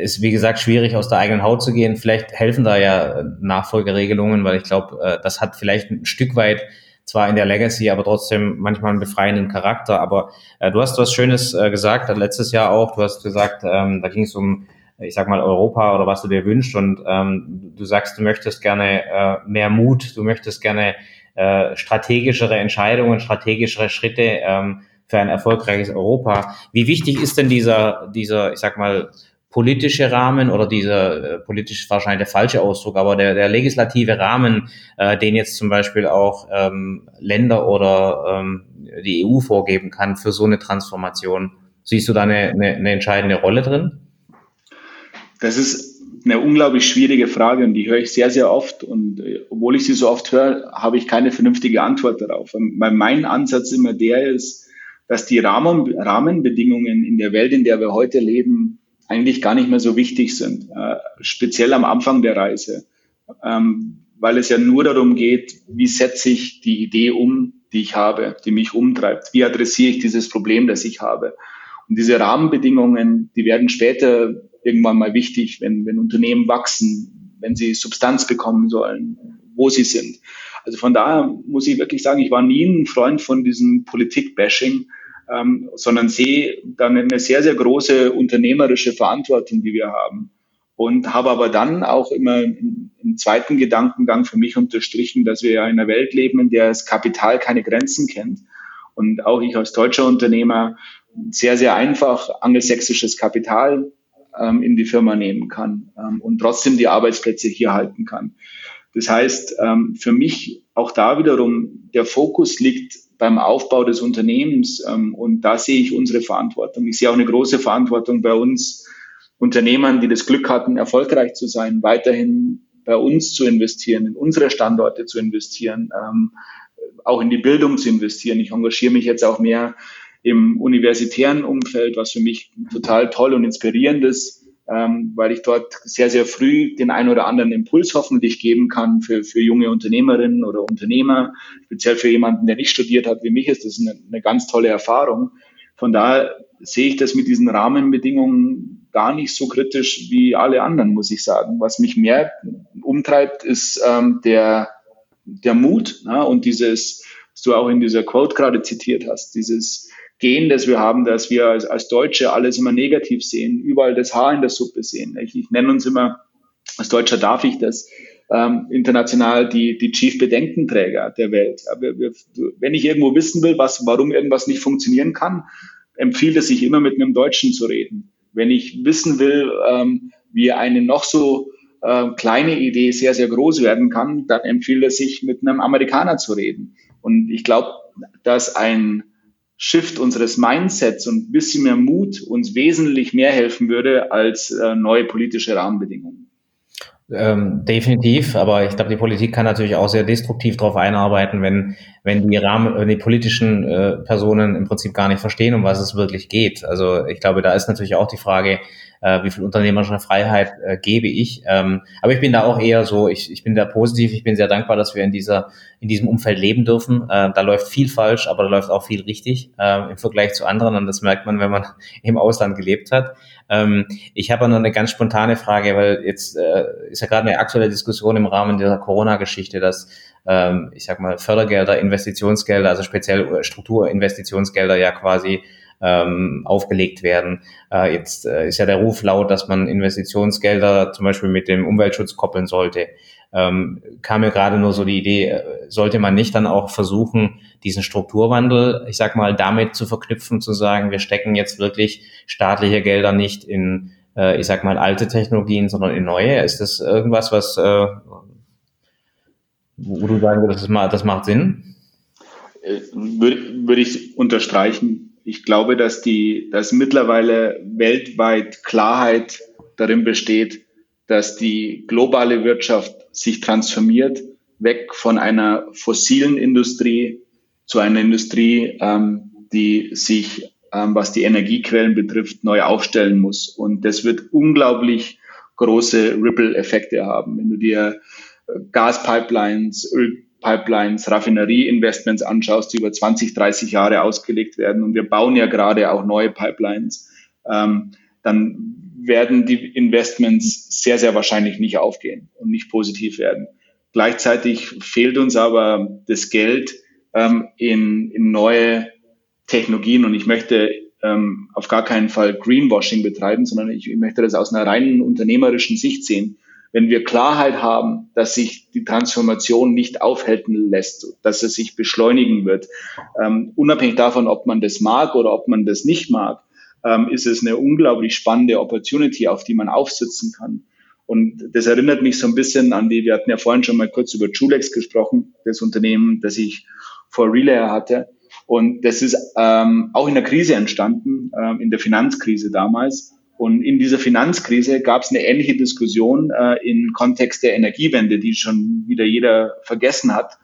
ist wie gesagt schwierig aus der eigenen Haut zu gehen. Vielleicht helfen da ja Nachfolgeregelungen, weil ich glaube, äh, das hat vielleicht ein Stück weit zwar in der Legacy, aber trotzdem manchmal einen befreienden Charakter. Aber äh, du hast was Schönes äh, gesagt, letztes Jahr auch. Du hast gesagt, ähm, da ging es um, ich sag mal, Europa oder was du dir wünschst. Und ähm, du sagst, du möchtest gerne äh, mehr Mut, du möchtest gerne äh, strategischere Entscheidungen, strategischere Schritte. Ähm, für ein erfolgreiches Europa. Wie wichtig ist denn dieser, dieser, ich sag mal, politische Rahmen oder dieser äh, politisch wahrscheinlich der falsche Ausdruck, aber der, der legislative Rahmen, äh, den jetzt zum Beispiel auch ähm, Länder oder ähm, die EU vorgeben kann für so eine Transformation. Siehst du da eine, eine, eine entscheidende Rolle drin? Das ist eine unglaublich schwierige Frage und die höre ich sehr, sehr oft. Und äh, obwohl ich sie so oft höre, habe ich keine vernünftige Antwort darauf. Weil mein Ansatz immer der ist, dass die Rahmen, Rahmenbedingungen in der Welt, in der wir heute leben, eigentlich gar nicht mehr so wichtig sind, äh, speziell am Anfang der Reise, ähm, weil es ja nur darum geht, wie setze ich die Idee um, die ich habe, die mich umtreibt, wie adressiere ich dieses Problem, das ich habe. Und diese Rahmenbedingungen, die werden später irgendwann mal wichtig, wenn, wenn Unternehmen wachsen, wenn sie Substanz bekommen sollen, wo sie sind. Also von daher muss ich wirklich sagen, ich war nie ein Freund von diesem Politik-Bashing, ähm, sondern sehe dann eine sehr, sehr große unternehmerische Verantwortung, die wir haben. Und habe aber dann auch immer im zweiten Gedankengang für mich unterstrichen, dass wir ja in einer Welt leben, in der das Kapital keine Grenzen kennt. Und auch ich als deutscher Unternehmer sehr, sehr einfach angelsächsisches Kapital ähm, in die Firma nehmen kann ähm, und trotzdem die Arbeitsplätze hier halten kann. Das heißt, ähm, für mich auch da wiederum, der Fokus liegt beim Aufbau des Unternehmens ähm, und da sehe ich unsere Verantwortung. Ich sehe auch eine große Verantwortung bei uns Unternehmern, die das Glück hatten, erfolgreich zu sein, weiterhin bei uns zu investieren, in unsere Standorte zu investieren, ähm, auch in die Bildung zu investieren. Ich engagiere mich jetzt auch mehr im universitären Umfeld, was für mich total toll und inspirierend ist ähm, weil ich dort sehr, sehr früh den ein oder anderen Impuls hoffentlich geben kann für, für junge Unternehmerinnen oder Unternehmer, speziell für jemanden, der nicht studiert hat wie mich, ist das eine, eine ganz tolle Erfahrung. Von daher sehe ich das mit diesen Rahmenbedingungen gar nicht so kritisch wie alle anderen, muss ich sagen. Was mich mehr umtreibt, ist ähm, der, der Mut ja, und dieses, was du auch in dieser Quote gerade zitiert hast, dieses Gen, das wir haben, dass wir als, als Deutsche alles immer negativ sehen, überall das Haar in der Suppe sehen. Ich, ich nenne uns immer, als Deutscher darf ich das, ähm, international die, die Chief Bedenkenträger der Welt. Aber wir, wenn ich irgendwo wissen will, was, warum irgendwas nicht funktionieren kann, empfiehlt es sich immer mit einem Deutschen zu reden. Wenn ich wissen will, ähm, wie eine noch so äh, kleine Idee sehr, sehr groß werden kann, dann empfiehlt es sich mit einem Amerikaner zu reden. Und ich glaube, dass ein Shift unseres Mindsets und ein bisschen mehr Mut uns wesentlich mehr helfen würde als äh, neue politische Rahmenbedingungen. Ähm, definitiv, aber ich glaube, die Politik kann natürlich auch sehr destruktiv darauf einarbeiten, wenn, wenn die Rahmen, wenn die politischen äh, Personen im Prinzip gar nicht verstehen, um was es wirklich geht. Also ich glaube, da ist natürlich auch die Frage, äh, wie viel unternehmerische Freiheit äh, gebe ich. Ähm, aber ich bin da auch eher so, ich, ich bin da positiv, ich bin sehr dankbar, dass wir in dieser, in diesem Umfeld leben dürfen. Äh, da läuft viel falsch, aber da läuft auch viel richtig äh, im Vergleich zu anderen und das merkt man, wenn man im Ausland gelebt hat. Ähm, ich habe noch eine ganz spontane Frage, weil jetzt äh, ist ja gerade eine aktuelle Diskussion im Rahmen dieser Corona-Geschichte, dass ähm, ich sag mal Fördergelder, Investitionsgelder, also speziell Strukturinvestitionsgelder ja quasi ähm, aufgelegt werden. Äh, jetzt äh, ist ja der Ruf laut, dass man Investitionsgelder zum Beispiel mit dem Umweltschutz koppeln sollte. Ähm, kam mir gerade nur so die Idee, äh, sollte man nicht dann auch versuchen, diesen Strukturwandel, ich sag mal, damit zu verknüpfen, zu sagen, wir stecken jetzt wirklich staatliche Gelder nicht in äh, ich sag mal, alte Technologien, sondern in neue? Ist das irgendwas, was, äh, wo du sagen würdest, das, macht Sinn? Äh, würde, würde ich unterstreichen. Ich glaube, dass die, dass mittlerweile weltweit Klarheit darin besteht, dass die globale Wirtschaft sich transformiert, weg von einer fossilen Industrie zu einer Industrie, ähm, die sich, ähm, was die Energiequellen betrifft, neu aufstellen muss. Und das wird unglaublich große Ripple-Effekte haben. Wenn du dir äh, Gaspipelines, Ölpipelines, Raffinerieinvestments anschaust, die über 20, 30 Jahre ausgelegt werden, und wir bauen ja gerade auch neue Pipelines, ähm, dann werden die Investments sehr, sehr wahrscheinlich nicht aufgehen und nicht positiv werden. Gleichzeitig fehlt uns aber das Geld ähm, in, in neue Technologien und ich möchte ähm, auf gar keinen Fall Greenwashing betreiben, sondern ich, ich möchte das aus einer reinen unternehmerischen Sicht sehen. Wenn wir Klarheit haben, dass sich die Transformation nicht aufhalten lässt, dass es sich beschleunigen wird, ähm, unabhängig davon, ob man das mag oder ob man das nicht mag, ähm, ist es eine unglaublich spannende Opportunity, auf die man aufsitzen kann. Und das erinnert mich so ein bisschen an die, wir hatten ja vorhin schon mal kurz über Julex gesprochen, das Unternehmen, das ich vor Relay hatte. Und das ist ähm, auch in der Krise entstanden, ähm, in der Finanzkrise damals. Und in dieser Finanzkrise gab es eine ähnliche Diskussion äh, im Kontext der Energiewende, die schon wieder jeder vergessen hat.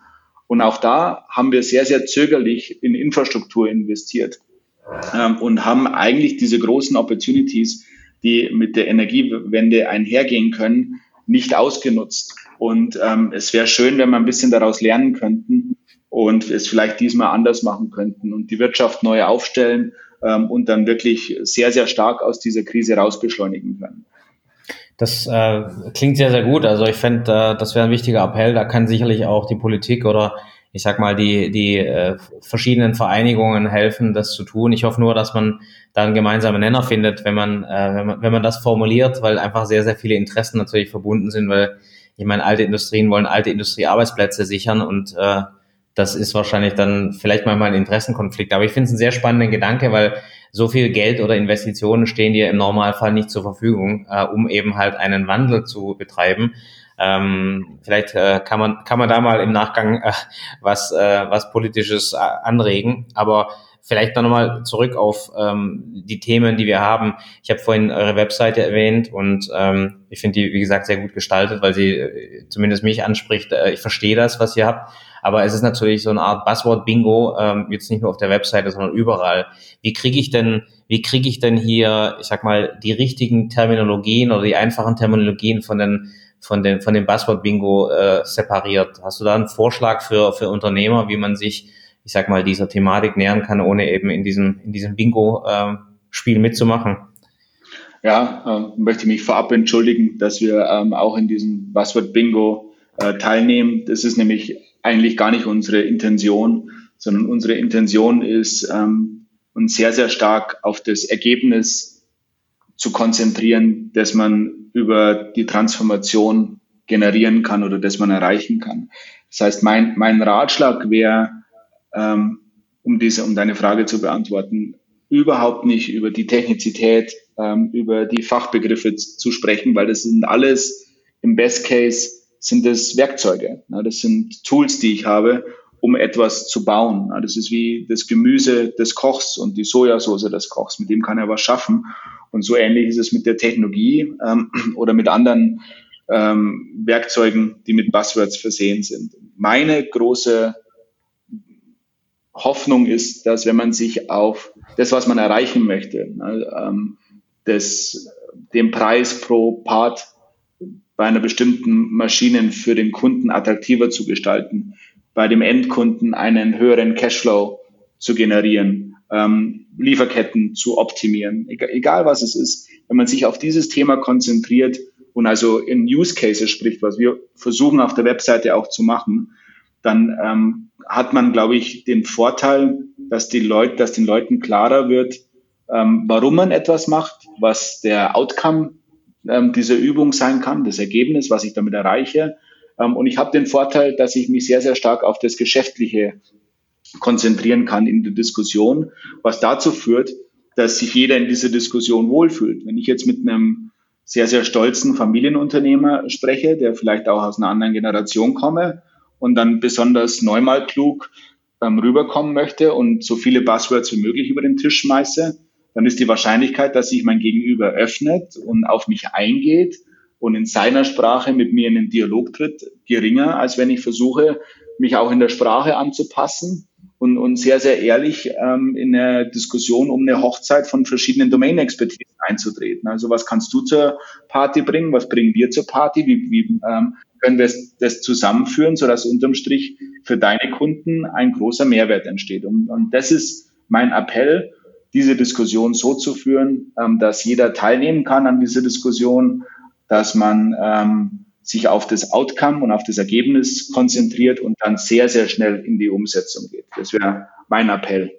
Und auch da haben wir sehr, sehr zögerlich in Infrastruktur investiert ähm, und haben eigentlich diese großen Opportunities, die mit der Energiewende einhergehen können, nicht ausgenutzt. Und ähm, es wäre schön, wenn wir ein bisschen daraus lernen könnten und es vielleicht diesmal anders machen könnten und die Wirtschaft neu aufstellen ähm, und dann wirklich sehr, sehr stark aus dieser Krise raus beschleunigen können. Das äh, klingt sehr, sehr gut. Also ich fände, äh, das wäre ein wichtiger Appell. Da kann sicherlich auch die Politik oder ich sag mal, die, die äh, verschiedenen Vereinigungen helfen, das zu tun. Ich hoffe nur, dass man da einen gemeinsamen Nenner findet, wenn man, äh, wenn man, wenn man das formuliert, weil einfach sehr, sehr viele Interessen natürlich verbunden sind, weil ich meine, alte Industrien wollen alte Industriearbeitsplätze sichern und äh, das ist wahrscheinlich dann vielleicht manchmal ein Interessenkonflikt. Aber ich finde es einen sehr spannenden Gedanke, weil so viel Geld oder Investitionen stehen dir im Normalfall nicht zur Verfügung, äh, um eben halt einen Wandel zu betreiben. Ähm, vielleicht äh, kann man kann man da mal im Nachgang äh, was äh, was politisches äh, anregen, aber vielleicht noch mal zurück auf ähm, die Themen, die wir haben. Ich habe vorhin eure Webseite erwähnt und ähm, ich finde die wie gesagt sehr gut gestaltet, weil sie äh, zumindest mich anspricht. Äh, ich verstehe das, was ihr habt, aber es ist natürlich so eine Art Buzzword-Bingo ähm, jetzt nicht nur auf der Webseite, sondern überall. Wie kriege ich denn wie kriege ich denn hier, ich sag mal, die richtigen Terminologien oder die einfachen Terminologien von den von dem, von dem Buzzword-Bingo äh, separiert. Hast du da einen Vorschlag für, für Unternehmer, wie man sich, ich sag mal, dieser Thematik nähern kann, ohne eben in diesem, in diesem Bingo-Spiel äh, mitzumachen? Ja, äh, möchte mich vorab entschuldigen, dass wir ähm, auch in diesem Buzzword-Bingo äh, teilnehmen. Das ist nämlich eigentlich gar nicht unsere Intention, sondern unsere Intention ist, ähm, uns sehr, sehr stark auf das Ergebnis zu konzentrieren, dass man über die Transformation generieren kann oder das man erreichen kann. Das heißt, mein, mein Ratschlag wäre, ähm, um diese, um deine Frage zu beantworten, überhaupt nicht über die Technizität, ähm, über die Fachbegriffe zu sprechen, weil das sind alles im Best Case sind das Werkzeuge. Das sind Tools, die ich habe, um etwas zu bauen. Das ist wie das Gemüse des Kochs und die Sojasauce des Kochs. Mit dem kann er was schaffen. Und so ähnlich ist es mit der Technologie ähm, oder mit anderen ähm, Werkzeugen, die mit Buzzwords versehen sind. Meine große Hoffnung ist, dass wenn man sich auf das, was man erreichen möchte, ähm, das, den Preis pro Part bei einer bestimmten Maschine für den Kunden attraktiver zu gestalten, bei dem Endkunden einen höheren Cashflow zu generieren, ähm, Lieferketten zu optimieren, egal, egal was es ist. Wenn man sich auf dieses Thema konzentriert und also in Use Cases spricht, was wir versuchen auf der Webseite auch zu machen, dann ähm, hat man, glaube ich, den Vorteil, dass die Leute, dass den Leuten klarer wird, ähm, warum man etwas macht, was der Outcome ähm, dieser Übung sein kann, das Ergebnis, was ich damit erreiche. Ähm, und ich habe den Vorteil, dass ich mich sehr, sehr stark auf das Geschäftliche konzentrieren kann in der Diskussion, was dazu führt, dass sich jeder in dieser Diskussion wohlfühlt. Wenn ich jetzt mit einem sehr, sehr stolzen Familienunternehmer spreche, der vielleicht auch aus einer anderen Generation komme und dann besonders neunmal klug ähm, rüberkommen möchte und so viele Buzzwords wie möglich über den Tisch schmeiße, dann ist die Wahrscheinlichkeit, dass sich mein Gegenüber öffnet und auf mich eingeht und in seiner Sprache mit mir in den Dialog tritt, geringer, als wenn ich versuche, mich auch in der Sprache anzupassen und, und sehr, sehr ehrlich ähm, in der Diskussion um eine Hochzeit von verschiedenen Domain-Expertisen einzutreten. Also was kannst du zur Party bringen? Was bringen wir zur Party? Wie, wie ähm, können wir das zusammenführen, sodass unterm Strich für deine Kunden ein großer Mehrwert entsteht? Und, und das ist mein Appell, diese Diskussion so zu führen, ähm, dass jeder teilnehmen kann an dieser Diskussion, dass man ähm, sich auf das Outcome und auf das Ergebnis konzentriert und dann sehr, sehr schnell in die Umsetzung geht. Das wäre mein Appell.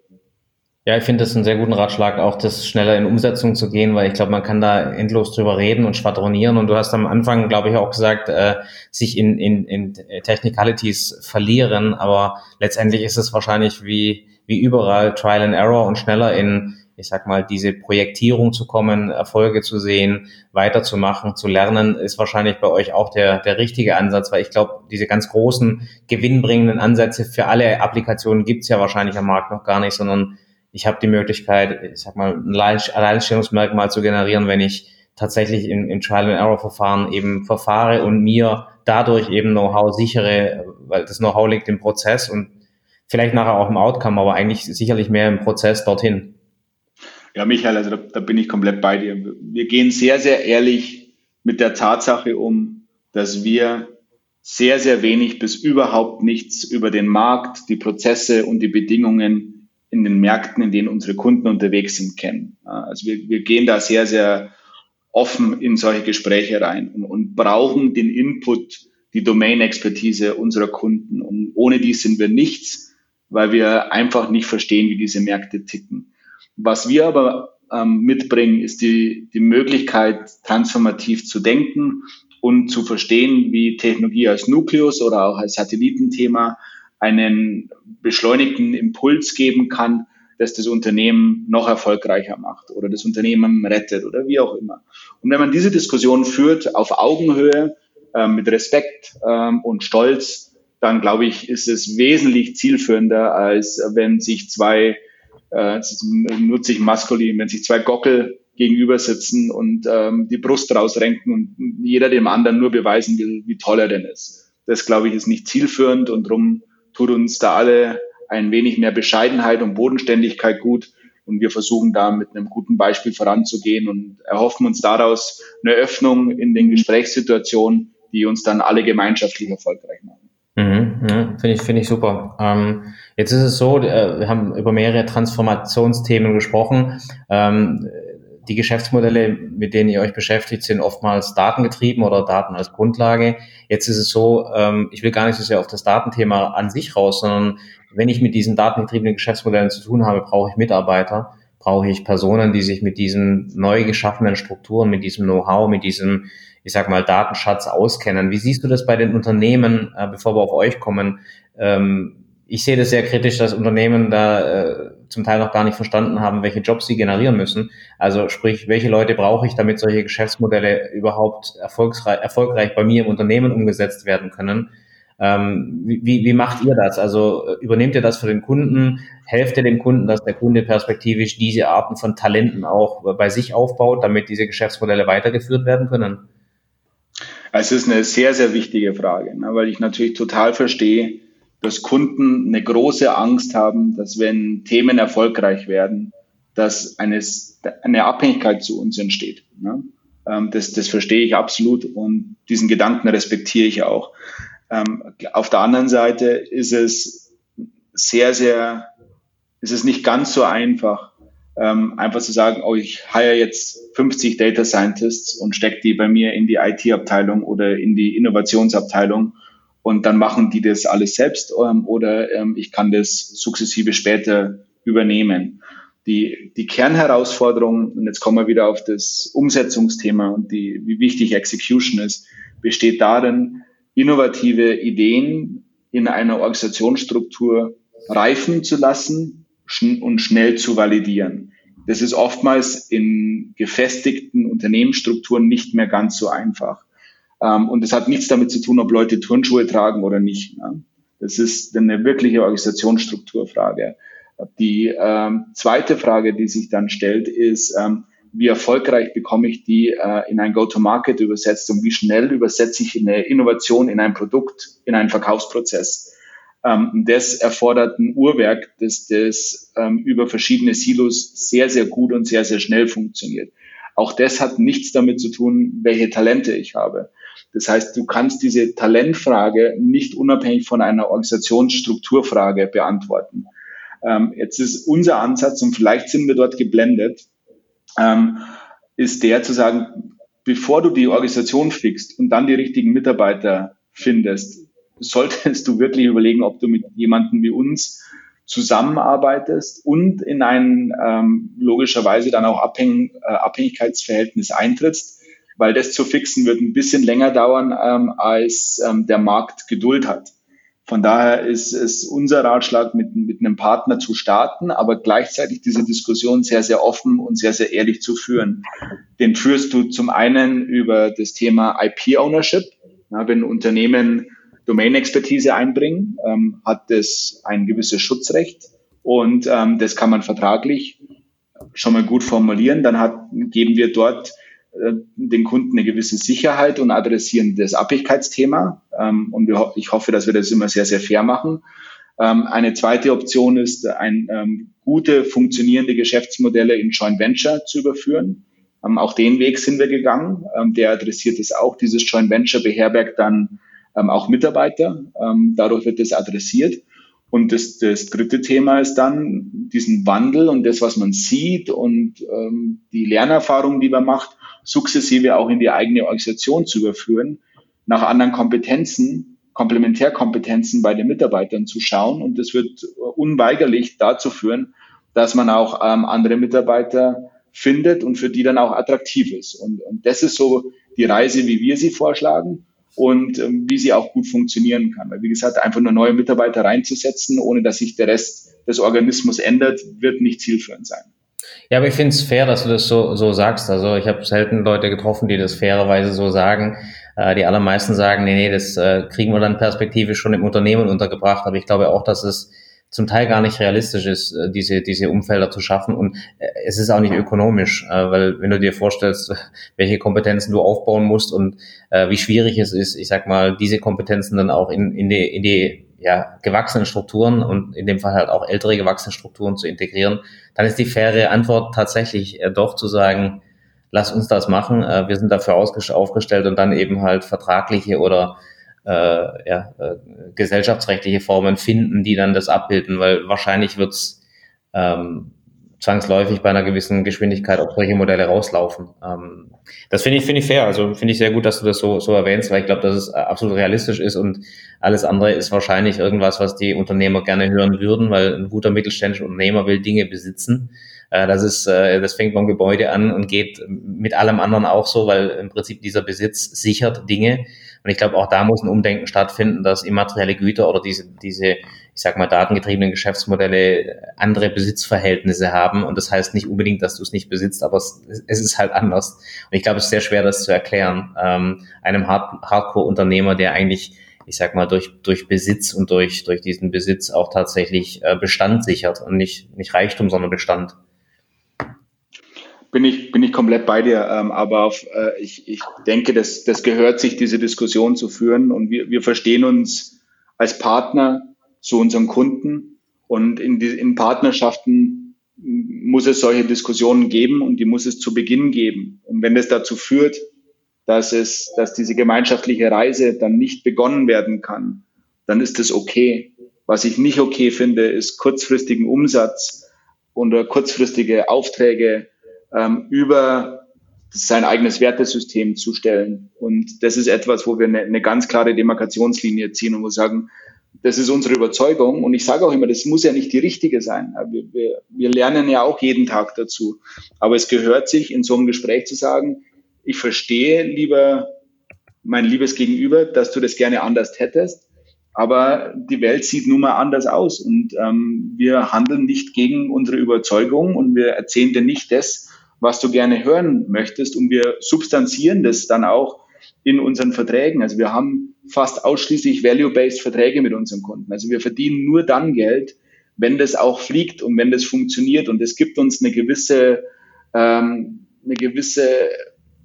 Ja, ich finde das einen sehr guten Ratschlag, auch das schneller in Umsetzung zu gehen, weil ich glaube, man kann da endlos drüber reden und schwadronieren. Und du hast am Anfang, glaube ich, auch gesagt, äh, sich in, in, in Technicalities verlieren. Aber letztendlich ist es wahrscheinlich wie, wie überall Trial and Error und schneller in ich sag mal, diese Projektierung zu kommen, Erfolge zu sehen, weiterzumachen, zu lernen, ist wahrscheinlich bei euch auch der, der richtige Ansatz, weil ich glaube, diese ganz großen gewinnbringenden Ansätze für alle Applikationen gibt's ja wahrscheinlich am Markt noch gar nicht, sondern ich habe die Möglichkeit, ich sag mal, ein Alleinstellungsmerkmal zu generieren, wenn ich tatsächlich im, im Trial-and-Error-Verfahren eben verfahre und mir dadurch eben Know-how sichere, weil das Know-how liegt im Prozess und vielleicht nachher auch im Outcome, aber eigentlich sicherlich mehr im Prozess dorthin. Ja, Michael, also da, da bin ich komplett bei dir. Wir gehen sehr, sehr ehrlich mit der Tatsache um, dass wir sehr, sehr wenig bis überhaupt nichts über den Markt, die Prozesse und die Bedingungen in den Märkten, in denen unsere Kunden unterwegs sind, kennen. Also wir, wir gehen da sehr, sehr offen in solche Gespräche rein und, und brauchen den Input, die Domain-Expertise unserer Kunden. Und ohne die sind wir nichts, weil wir einfach nicht verstehen, wie diese Märkte ticken. Was wir aber ähm, mitbringen, ist die, die Möglichkeit, transformativ zu denken und zu verstehen, wie Technologie als Nukleus oder auch als Satellitenthema einen beschleunigten Impuls geben kann, dass das Unternehmen noch erfolgreicher macht oder das Unternehmen rettet oder wie auch immer. Und wenn man diese Diskussion führt auf Augenhöhe, äh, mit Respekt ähm, und Stolz, dann glaube ich, ist es wesentlich zielführender, als wenn sich zwei äh, nutze ich maskulin, wenn sich zwei Gockel gegenüber sitzen und ähm, die Brust rausrenken und jeder dem anderen nur beweisen will, wie toll er denn ist. Das, glaube ich, ist nicht zielführend und darum tut uns da alle ein wenig mehr Bescheidenheit und Bodenständigkeit gut. Und wir versuchen da mit einem guten Beispiel voranzugehen und erhoffen uns daraus eine Öffnung in den Gesprächssituationen, die uns dann alle gemeinschaftlich erfolgreich machen. Ja, Finde ich, finde ich super. Ähm, jetzt ist es so, äh, wir haben über mehrere Transformationsthemen gesprochen. Ähm, die Geschäftsmodelle, mit denen ihr euch beschäftigt, sind oftmals datengetrieben oder Daten als Grundlage. Jetzt ist es so, ähm, ich will gar nicht so sehr auf das Datenthema an sich raus, sondern wenn ich mit diesen datengetriebenen Geschäftsmodellen zu tun habe, brauche ich Mitarbeiter, brauche ich Personen, die sich mit diesen neu geschaffenen Strukturen, mit diesem Know-how, mit diesem ich sag mal, Datenschatz auskennen. Wie siehst du das bei den Unternehmen, äh, bevor wir auf euch kommen? Ähm, ich sehe das sehr kritisch, dass Unternehmen da äh, zum Teil noch gar nicht verstanden haben, welche Jobs sie generieren müssen. Also sprich, welche Leute brauche ich, damit solche Geschäftsmodelle überhaupt erfolgreich, bei mir im Unternehmen umgesetzt werden können. Ähm, wie, wie macht ihr das? Also äh, übernehmt ihr das für den Kunden? Helft ihr dem Kunden, dass der Kunde perspektivisch diese Arten von Talenten auch bei sich aufbaut, damit diese Geschäftsmodelle weitergeführt werden können? Es ist eine sehr, sehr wichtige Frage, ne, weil ich natürlich total verstehe, dass Kunden eine große Angst haben, dass wenn Themen erfolgreich werden, dass eines, eine Abhängigkeit zu uns entsteht. Ne? Ähm, das, das verstehe ich absolut und diesen Gedanken respektiere ich auch. Ähm, auf der anderen Seite ist es sehr, sehr, ist es nicht ganz so einfach, ähm, einfach zu sagen, oh, ich hire jetzt 50 Data Scientists und stecke die bei mir in die IT-Abteilung oder in die Innovationsabteilung und dann machen die das alles selbst ähm, oder ähm, ich kann das sukzessive später übernehmen. Die, die Kernherausforderung, und jetzt kommen wir wieder auf das Umsetzungsthema und die, wie wichtig Execution ist, besteht darin, innovative Ideen in einer Organisationsstruktur reifen zu lassen und schnell zu validieren. Das ist oftmals in gefestigten Unternehmensstrukturen nicht mehr ganz so einfach. Ähm, und das hat nichts damit zu tun, ob Leute Turnschuhe tragen oder nicht. Ne? Das ist eine wirkliche Organisationsstrukturfrage. Die ähm, zweite Frage, die sich dann stellt, ist, ähm, wie erfolgreich bekomme ich die äh, in ein Go-to-Market übersetzt und wie schnell übersetze ich eine Innovation in ein Produkt, in einen Verkaufsprozess. Ähm, das erfordert ein Uhrwerk, das, das ähm, über verschiedene Silos sehr, sehr gut und sehr, sehr schnell funktioniert. Auch das hat nichts damit zu tun, welche Talente ich habe. Das heißt, du kannst diese Talentfrage nicht unabhängig von einer Organisationsstrukturfrage beantworten. Ähm, jetzt ist unser Ansatz, und vielleicht sind wir dort geblendet, ähm, ist der zu sagen, bevor du die Organisation fixst und dann die richtigen Mitarbeiter findest, solltest du wirklich überlegen, ob du mit jemandem wie uns zusammenarbeitest und in ein ähm, logischerweise dann auch Abhäng äh, Abhängigkeitsverhältnis eintrittst, weil das zu fixen wird ein bisschen länger dauern, ähm, als ähm, der Markt Geduld hat. Von daher ist es unser Ratschlag, mit, mit einem Partner zu starten, aber gleichzeitig diese Diskussion sehr, sehr offen und sehr, sehr ehrlich zu führen. Den führst du zum einen über das Thema IP-Ownership. Ja, wenn Unternehmen Domain-Expertise einbringen, ähm, hat es ein gewisses Schutzrecht und ähm, das kann man vertraglich schon mal gut formulieren. Dann hat, geben wir dort äh, den Kunden eine gewisse Sicherheit und adressieren das Abhängigkeitsthema. Ähm, und ich hoffe, dass wir das immer sehr, sehr fair machen. Ähm, eine zweite Option ist, ein, ähm, gute, funktionierende Geschäftsmodelle in Joint Venture zu überführen. Auch den Weg sind wir gegangen. Der adressiert es auch. Dieses Joint Venture beherbergt dann ähm, auch Mitarbeiter. dadurch wird das adressiert. Und das, das dritte Thema ist dann diesen Wandel und das, was man sieht und ähm, die Lernerfahrung, die man macht, sukzessive auch in die eigene Organisation zu überführen, nach anderen Kompetenzen, Komplementärkompetenzen bei den Mitarbeitern zu schauen. Und das wird unweigerlich dazu führen, dass man auch ähm, andere Mitarbeiter findet und für die dann auch attraktiv ist. Und, und das ist so die Reise, wie wir sie vorschlagen und ähm, wie sie auch gut funktionieren kann. Weil, wie gesagt, einfach nur neue Mitarbeiter reinzusetzen, ohne dass sich der Rest des Organismus ändert, wird nicht zielführend sein. Ja, aber ich finde es fair, dass du das so, so sagst. Also ich habe selten Leute getroffen, die das fairerweise so sagen. Äh, die allermeisten sagen, nee, nee, das äh, kriegen wir dann perspektivisch schon im Unternehmen untergebracht. Aber ich glaube auch, dass es zum Teil gar nicht realistisch ist, äh, diese, diese Umfelder zu schaffen. Und äh, es ist auch nicht ökonomisch, äh, weil wenn du dir vorstellst, welche Kompetenzen du aufbauen musst und wie schwierig es ist, ich sag mal, diese Kompetenzen dann auch in, in die, in die ja, gewachsenen Strukturen und in dem Fall halt auch ältere gewachsene Strukturen zu integrieren, dann ist die faire Antwort tatsächlich doch zu sagen, lass uns das machen, wir sind dafür aufgestellt und dann eben halt vertragliche oder äh, ja, äh, gesellschaftsrechtliche Formen finden, die dann das abbilden, weil wahrscheinlich wird's ähm, zwangsläufig bei einer gewissen Geschwindigkeit auf solche Modelle rauslaufen. Ähm, das finde ich, finde ich fair. Also finde ich sehr gut, dass du das so, so erwähnst, weil ich glaube, dass es absolut realistisch ist und alles andere ist wahrscheinlich irgendwas, was die Unternehmer gerne hören würden, weil ein guter mittelständischer Unternehmer will Dinge besitzen. Äh, das ist, äh, das fängt beim Gebäude an und geht mit allem anderen auch so, weil im Prinzip dieser Besitz sichert Dinge. Und ich glaube, auch da muss ein Umdenken stattfinden, dass immaterielle Güter oder diese, diese, ich sag mal, datengetriebenen Geschäftsmodelle andere Besitzverhältnisse haben. Und das heißt nicht unbedingt, dass du es nicht besitzt, aber es, es ist halt anders. Und ich glaube, es ist sehr schwer, das zu erklären, ähm, einem Hard Hardcore-Unternehmer, der eigentlich ich sag mal, durch, durch Besitz und durch, durch diesen Besitz auch tatsächlich äh, Bestand sichert und nicht, nicht Reichtum, sondern Bestand bin ich, bin ich komplett bei dir. Ähm, aber auf, äh, ich, ich denke, das, das gehört sich, diese Diskussion zu führen. Und wir, wir verstehen uns als Partner zu unseren Kunden. Und in, die, in Partnerschaften muss es solche Diskussionen geben und die muss es zu Beginn geben. Und wenn das dazu führt, dass es, dass diese gemeinschaftliche Reise dann nicht begonnen werden kann, dann ist das okay. Was ich nicht okay finde, ist kurzfristigen Umsatz oder kurzfristige Aufträge ähm, über sein eigenes Wertesystem zu stellen. Und das ist etwas, wo wir eine, eine ganz klare Demarkationslinie ziehen und wo wir sagen, das ist unsere Überzeugung. Und ich sage auch immer, das muss ja nicht die richtige sein. Wir, wir, wir lernen ja auch jeden Tag dazu. Aber es gehört sich in so einem Gespräch zu sagen, ich verstehe lieber mein liebes Gegenüber, dass du das gerne anders hättest. Aber die Welt sieht nun mal anders aus und ähm, wir handeln nicht gegen unsere Überzeugung und wir erzählen dir nicht das, was du gerne hören möchtest und wir substanzieren das dann auch in unseren Verträgen. Also wir haben fast ausschließlich Value-Based Verträge mit unseren Kunden. Also wir verdienen nur dann Geld, wenn das auch fliegt und wenn das funktioniert und es gibt uns eine gewisse, ähm, eine gewisse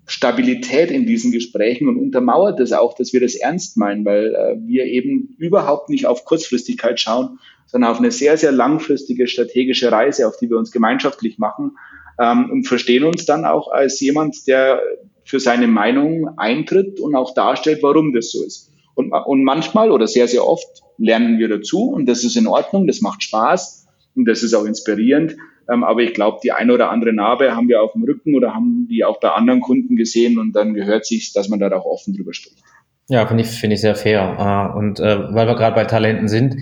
Stabilität in diesen Gesprächen und untermauert das auch, dass wir das ernst meinen, weil äh, wir eben überhaupt nicht auf Kurzfristigkeit schauen, sondern auf eine sehr, sehr langfristige strategische Reise, auf die wir uns gemeinschaftlich machen ähm, und verstehen uns dann auch als jemand, der für seine Meinung eintritt und auch darstellt, warum das so ist. Und, und manchmal oder sehr, sehr oft lernen wir dazu und das ist in Ordnung, das macht Spaß und das ist auch inspirierend. Ähm, aber ich glaube, die eine oder andere Narbe haben wir auf dem Rücken oder haben die auch bei anderen Kunden gesehen und dann gehört sich, dass man da auch offen drüber spricht. Ja, finde ich, finde ich sehr fair. Äh, und äh, weil wir gerade bei Talenten sind,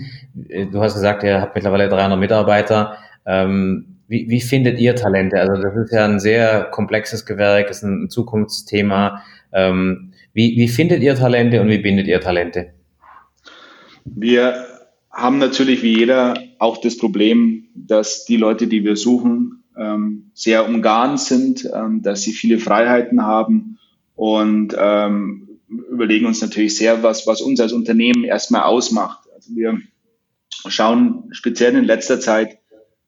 äh, du hast gesagt, ihr habt mittlerweile 300 Mitarbeiter. Ähm, wie, wie findet ihr Talente? Also das ist ja ein sehr komplexes Gewerk, ist ein Zukunftsthema. Ähm, wie, wie findet ihr Talente und wie bindet ihr Talente? Wir haben natürlich wie jeder auch das Problem, dass die Leute, die wir suchen, ähm, sehr umgarnt sind, ähm, dass sie viele Freiheiten haben und ähm, überlegen uns natürlich sehr, was, was uns als Unternehmen erstmal ausmacht. Also wir schauen speziell in letzter Zeit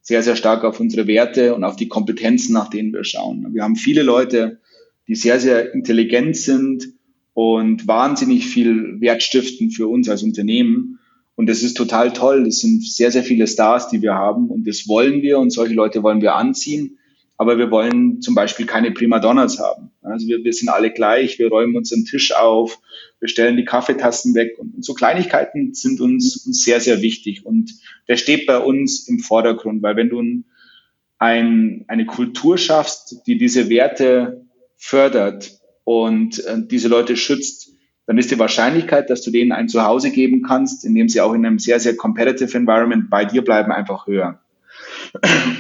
sehr, sehr stark auf unsere Werte und auf die Kompetenzen, nach denen wir schauen. Wir haben viele Leute, die sehr, sehr intelligent sind und wahnsinnig viel Wert stiften für uns als Unternehmen. Und das ist total toll. Das sind sehr, sehr viele Stars, die wir haben. Und das wollen wir und solche Leute wollen wir anziehen. Aber wir wollen zum Beispiel keine Primadonnas haben. Also wir, wir sind alle gleich. Wir räumen unseren Tisch auf. Wir stellen die Kaffeetassen weg. Und, so Kleinigkeiten sind uns, uns sehr, sehr wichtig. Und der steht bei uns im Vordergrund. Weil wenn du ein, eine Kultur schaffst, die diese Werte fördert und äh, diese Leute schützt, dann ist die Wahrscheinlichkeit, dass du denen ein Zuhause geben kannst, indem sie auch in einem sehr, sehr competitive Environment bei dir bleiben, einfach höher.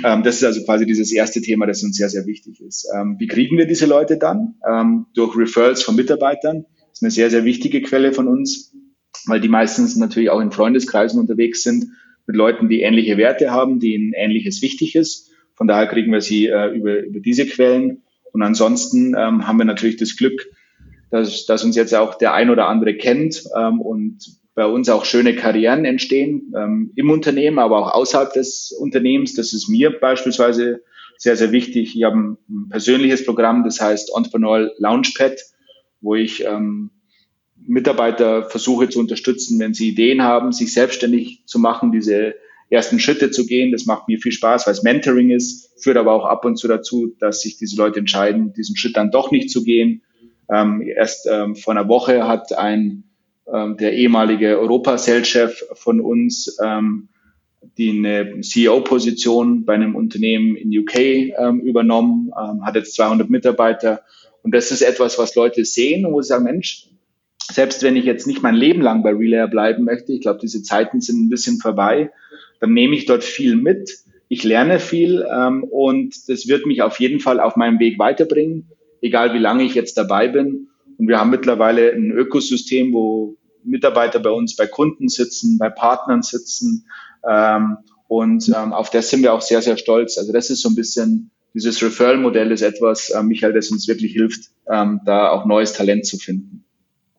Ähm, das ist also quasi dieses erste Thema, das uns sehr, sehr wichtig ist. Ähm, wie kriegen wir diese Leute dann? Ähm, durch Referrals von Mitarbeitern. Das ist eine sehr, sehr wichtige Quelle von uns, weil die meistens natürlich auch in Freundeskreisen unterwegs sind mit Leuten, die ähnliche Werte haben, denen ähnliches wichtig ist. Von daher kriegen wir sie äh, über, über diese Quellen. Und ansonsten haben wir natürlich das Glück, dass, dass uns jetzt auch der ein oder andere kennt und bei uns auch schöne Karrieren entstehen ähm, im Unternehmen, aber auch außerhalb des Unternehmens. Das ist mir beispielsweise sehr, sehr wichtig. Ich habe ein, persönliches Programm, das heißt Entrepreneur Launchpad, wo ich ähm, Mitarbeiter versuche zu unterstützen, wenn sie Ideen haben, sich selbstständig zu machen, diese ersten Schritte zu gehen. Das macht mir viel Spaß, weil es Mentoring ist, führt aber auch ab und zu dazu, dass sich diese Leute entscheiden, diesen Schritt dann doch nicht zu gehen ähm, erst ähm, vor einer Woche hat ein ähm, der ehemalige Europa-Sales-Chef von uns ähm, die eine CEO-Position bei einem Unternehmen in UK ähm, übernommen, ähm, hat jetzt 200 Mitarbeiter. Und das ist etwas, was Leute sehen und wo sie sagen, Mensch, selbst wenn ich jetzt nicht mein Leben lang bei Relayer bleiben möchte, ich glaube, diese Zeiten sind ein bisschen vorbei, dann nehme ich dort viel mit. Ich lerne viel ähm, und das wird mich auf jeden Fall auf meinem Weg weiterbringen egal wie lange ich jetzt dabei bin. Und wir haben mittlerweile ein Ökosystem, wo Mitarbeiter bei uns bei Kunden sitzen, bei Partnern sitzen. Ähm, und ähm, auf das sind wir auch sehr, sehr stolz. Also das ist so ein bisschen, dieses Referral-Modell ist etwas, äh, Michael, das uns wirklich hilft, ähm, da auch neues Talent zu finden.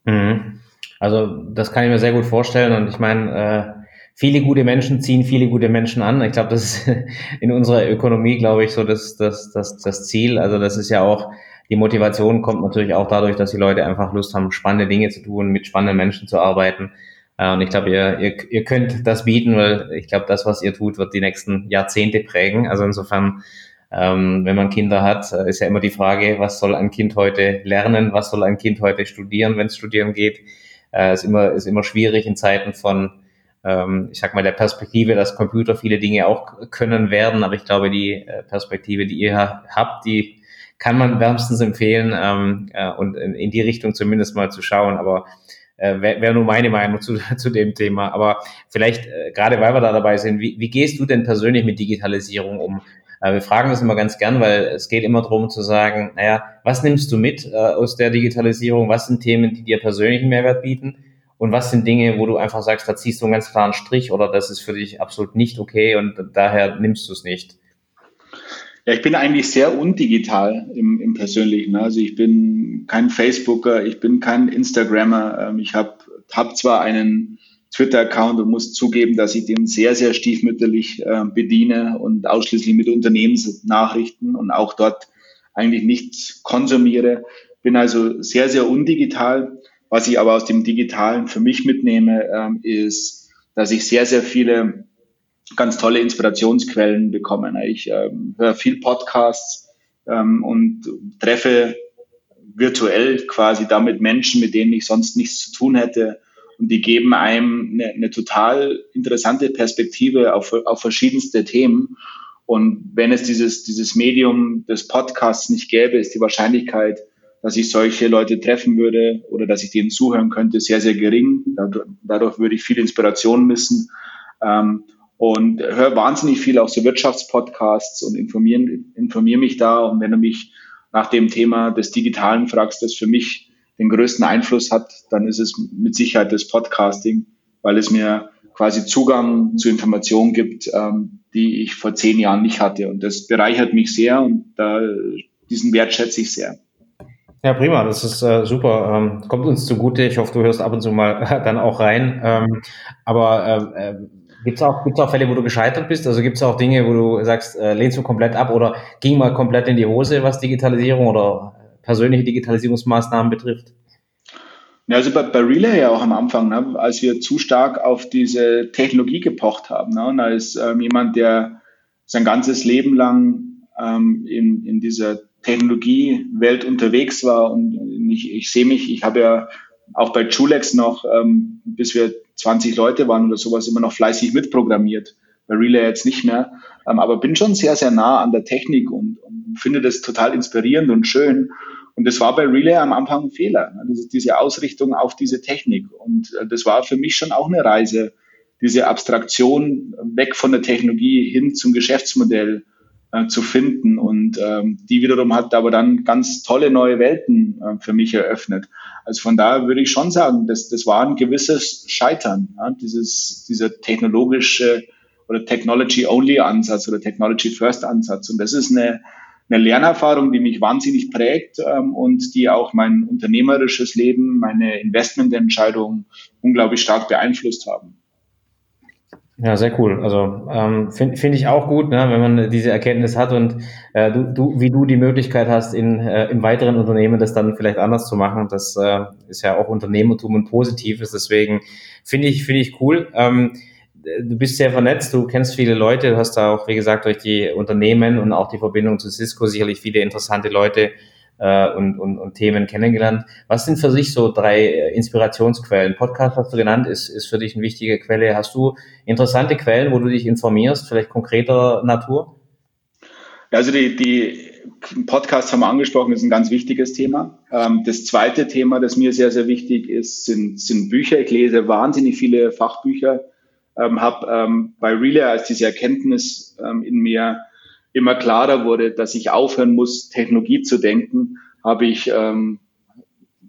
Mhm. Also das kann ich mir sehr gut vorstellen. Und ich meine, äh, viele gute Menschen ziehen viele gute Menschen an. Ich glaube, das ist in unserer Ökonomie, glaube ich, so das, das, das, das Ziel. Also das ist ja auch die Motivation kommt natürlich auch dadurch, dass die Leute einfach Lust haben, spannende Dinge zu tun, mit spannenden Menschen zu arbeiten. Äh, und ich glaube, ihr, ihr, ihr könnt das bieten, weil ich glaube, das, was ihr tut, wird die nächsten Jahrzehnte prägen. Also insofern, ähm, wenn man Kinder hat, äh, ist ja immer die Frage, was soll ein Kind heute lernen, was soll ein Kind heute studieren, wenn es studieren geht. Äh, ist immer ist immer schwierig in Zeiten von ähm, ich sag mal der Perspektive, dass Computer viele Dinge auch können werden, aber ich glaube die äh, Perspektive, die ihr habt, die kann man wärmstens empfehlen ähm, äh, und in, in, die Richtung zumindest mal zu schauen. Aber äh, wäre wär nur meine Meinung zu, zu dem Thema. Aber vielleicht, äh, gerade weil wir da dabei sind, wie, wie gehst du denn persönlich mit Digitalisierung um? Äh, wir fragen das immer ganz gern, weil es geht immer darum zu sagen, naja, was nimmst du mit äh, aus der Digitalisierung? Was sind Themen, die dir persönlichen Mehrwert bieten? Und was sind Dinge, wo du einfach sagst, da ziehst du einen ganz klaren Strich oder das ist für dich absolut nicht okay und daher nimmst du es nicht? Ja, ich bin eigentlich sehr undigital im, im Persönlichen. Also ich bin kein Facebooker, ich bin kein Instagrammer. Ähm, ich habe hab zwar einen Twitter-Account und muss zugeben, dass ich den sehr, sehr stiefmütterlich äh, bediene und ausschließlich mit Unternehmensnachrichten und auch dort eigentlich nichts konsumiere. Bin also sehr, sehr undigital. Was ich aber aus dem Digitalen für mich mitnehme, ähm, ist, dass ich sehr, sehr viele ganz tolle Inspirationsquellen bekomme. Ich ähm, höre viel Podcasts ähm, und treffe virtuell quasi damit Menschen, mit denen ich sonst nichts zu tun hätte. Und die geben einem eine, eine total interessante Perspektive auf, auf verschiedenste Themen. Und wenn es dieses, dieses Medium des Podcasts nicht gäbe, ist die Wahrscheinlichkeit, dass ich solche Leute treffen würde oder dass ich denen zuhören könnte, sehr, sehr gering. Dadurch, dadurch würde ich viel Inspiration missen. Ähm, und höre wahnsinnig viel auch so Wirtschaftspodcasts und informiere informier mich da. Und wenn du mich nach dem Thema des Digitalen fragst, das für mich den größten Einfluss hat, dann ist es mit Sicherheit das Podcasting, weil es mir quasi Zugang zu Informationen gibt, ähm, die ich vor zehn Jahren nicht hatte. Und das bereichert mich sehr und da, diesen Wert schätze ich sehr. Ja, prima, das ist äh, super. Ähm, kommt uns zugute. Ich hoffe, du hörst ab und zu mal dann auch rein. Ähm, aber äh, äh gibt es auch, gibt's auch Fälle, wo du gescheitert bist? Also gibt es auch Dinge, wo du sagst, äh, lehnst du komplett ab oder ging mal komplett in die Hose, was Digitalisierung oder persönliche Digitalisierungsmaßnahmen betrifft? Ja, also bei, bei Relay ja auch am Anfang, ne, als wir zu stark auf diese Technologie gepocht haben. Ne, und als ähm, jemand, der sein ganzes Leben lang ähm, in, in dieser Technologiewelt unterwegs war und ich, ich sehe mich, ich habe ja auch bei Julex noch, ähm, bis wir 20 Leute waren oder sowas, immer noch fleißig mitprogrammiert. Bei Relay jetzt nicht mehr. Ähm, aber bin schon sehr, sehr nah an der Technik und, und finde das total inspirierend und schön. Und das war bei Relay am Anfang ein Fehler, ne? diese, Ausrichtung auf diese Technik. Und äh, das war für mich schon auch eine Reise, diese Abstraktion weg von der Technologie hin zum Geschäftsmodell äh, zu finden. Und ähm, die wiederum hat aber dann ganz tolle neue Welten äh, für mich eröffnet. Also von daher würde ich schon sagen, das, das war ein gewisses Scheitern, ja? dieses, dieser technologische oder Technology-Only-Ansatz oder Technology-First-Ansatz. Und das ist eine, eine Lernerfahrung, die mich wahnsinnig prägt ähm, und die auch mein unternehmerisches Leben, meine Investmententscheidungen unglaublich stark beeinflusst haben. Ja, sehr cool. Also ähm, finde find ich auch gut, ne, wenn man diese Erkenntnis hat und äh, du, du, wie du die Möglichkeit hast, in, äh, im weiteren Unternehmen das dann vielleicht anders zu machen. Das äh, ist ja auch Unternehmertum und Positives. Deswegen finde ich, finde ich cool. Ähm, du bist sehr vernetzt, du kennst viele Leute, du hast da auch, wie gesagt, durch die Unternehmen und auch die Verbindung zu Cisco sicherlich viele interessante Leute äh, und, und, und Themen kennengelernt. Was sind für sich so drei äh, Inspirationsquellen? Podcast hast du genannt, ist, ist für dich eine wichtige Quelle. Hast du interessante Quellen, wo du dich informierst, vielleicht konkreter Natur? Also die, die Podcasts haben wir angesprochen, ist ein ganz wichtiges Thema. Ähm, das zweite Thema, das mir sehr, sehr wichtig ist, sind, sind Bücher. Ich lese wahnsinnig viele Fachbücher, ähm, habe ähm, bei Relay als diese Erkenntnis ähm, in mir immer klarer wurde, dass ich aufhören muss, Technologie zu denken, habe ich, ähm,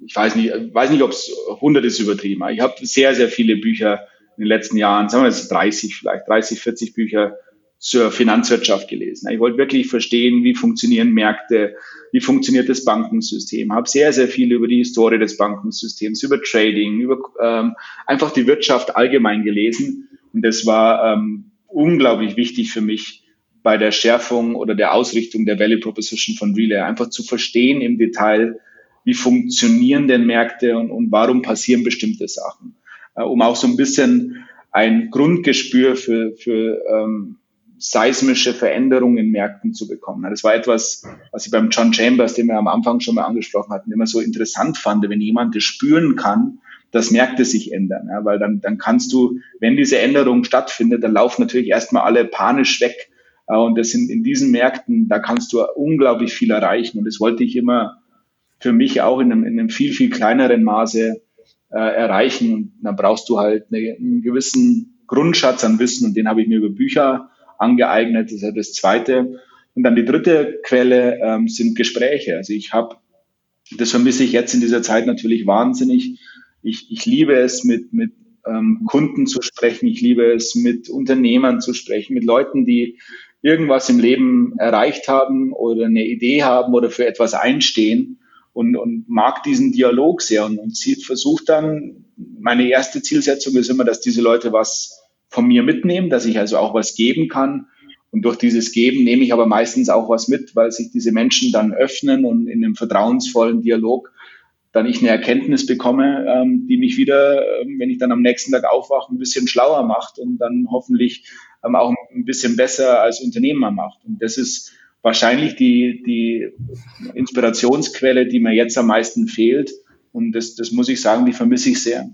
ich weiß nicht, weiß nicht, ob es 100 ist übertrieben. Ich habe sehr, sehr viele Bücher in den letzten Jahren, sagen wir jetzt 30 vielleicht, 30, 40 Bücher zur Finanzwirtschaft gelesen. Ich wollte wirklich verstehen, wie funktionieren Märkte, wie funktioniert das Bankensystem. Habe sehr, sehr viel über die Historie des Bankensystems, über Trading, über ähm, einfach die Wirtschaft allgemein gelesen. Und das war ähm, unglaublich wichtig für mich, bei der Schärfung oder der Ausrichtung der Value Proposition von Relay. Einfach zu verstehen im Detail, wie funktionieren denn Märkte und, und warum passieren bestimmte Sachen. Äh, um auch so ein bisschen ein Grundgespür für, für ähm, seismische Veränderungen in Märkten zu bekommen. Das war etwas, was ich beim John Chambers, den wir am Anfang schon mal angesprochen hatten, immer so interessant fand, wenn jemand das spüren kann, dass Märkte sich ändern. Ja, weil dann, dann kannst du, wenn diese Änderung stattfindet, dann laufen natürlich erstmal alle panisch weg und das sind in diesen Märkten, da kannst du unglaublich viel erreichen. Und das wollte ich immer für mich auch in einem, in einem viel, viel kleineren Maße äh, erreichen. Und dann brauchst du halt eine, einen gewissen Grundschatz an Wissen und den habe ich mir über Bücher angeeignet. Das ist ja das Zweite. Und dann die dritte Quelle ähm, sind Gespräche. Also ich habe, das vermisse ich jetzt in dieser Zeit natürlich wahnsinnig. Ich, ich liebe es, mit, mit ähm, Kunden zu sprechen. Ich liebe es, mit Unternehmern zu sprechen, mit Leuten, die irgendwas im Leben erreicht haben oder eine Idee haben oder für etwas einstehen und, und mag diesen Dialog sehr und, und versucht dann, meine erste Zielsetzung ist immer, dass diese Leute was von mir mitnehmen, dass ich also auch was geben kann. Und durch dieses Geben nehme ich aber meistens auch was mit, weil sich diese Menschen dann öffnen und in einem vertrauensvollen Dialog dann ich eine Erkenntnis bekomme, ähm, die mich wieder, ähm, wenn ich dann am nächsten Tag aufwache, ein bisschen schlauer macht und dann hoffentlich ähm, auch ein bisschen besser als Unternehmer macht. Und das ist wahrscheinlich die, die Inspirationsquelle, die mir jetzt am meisten fehlt. Und das, das muss ich sagen, die vermisse ich sehr.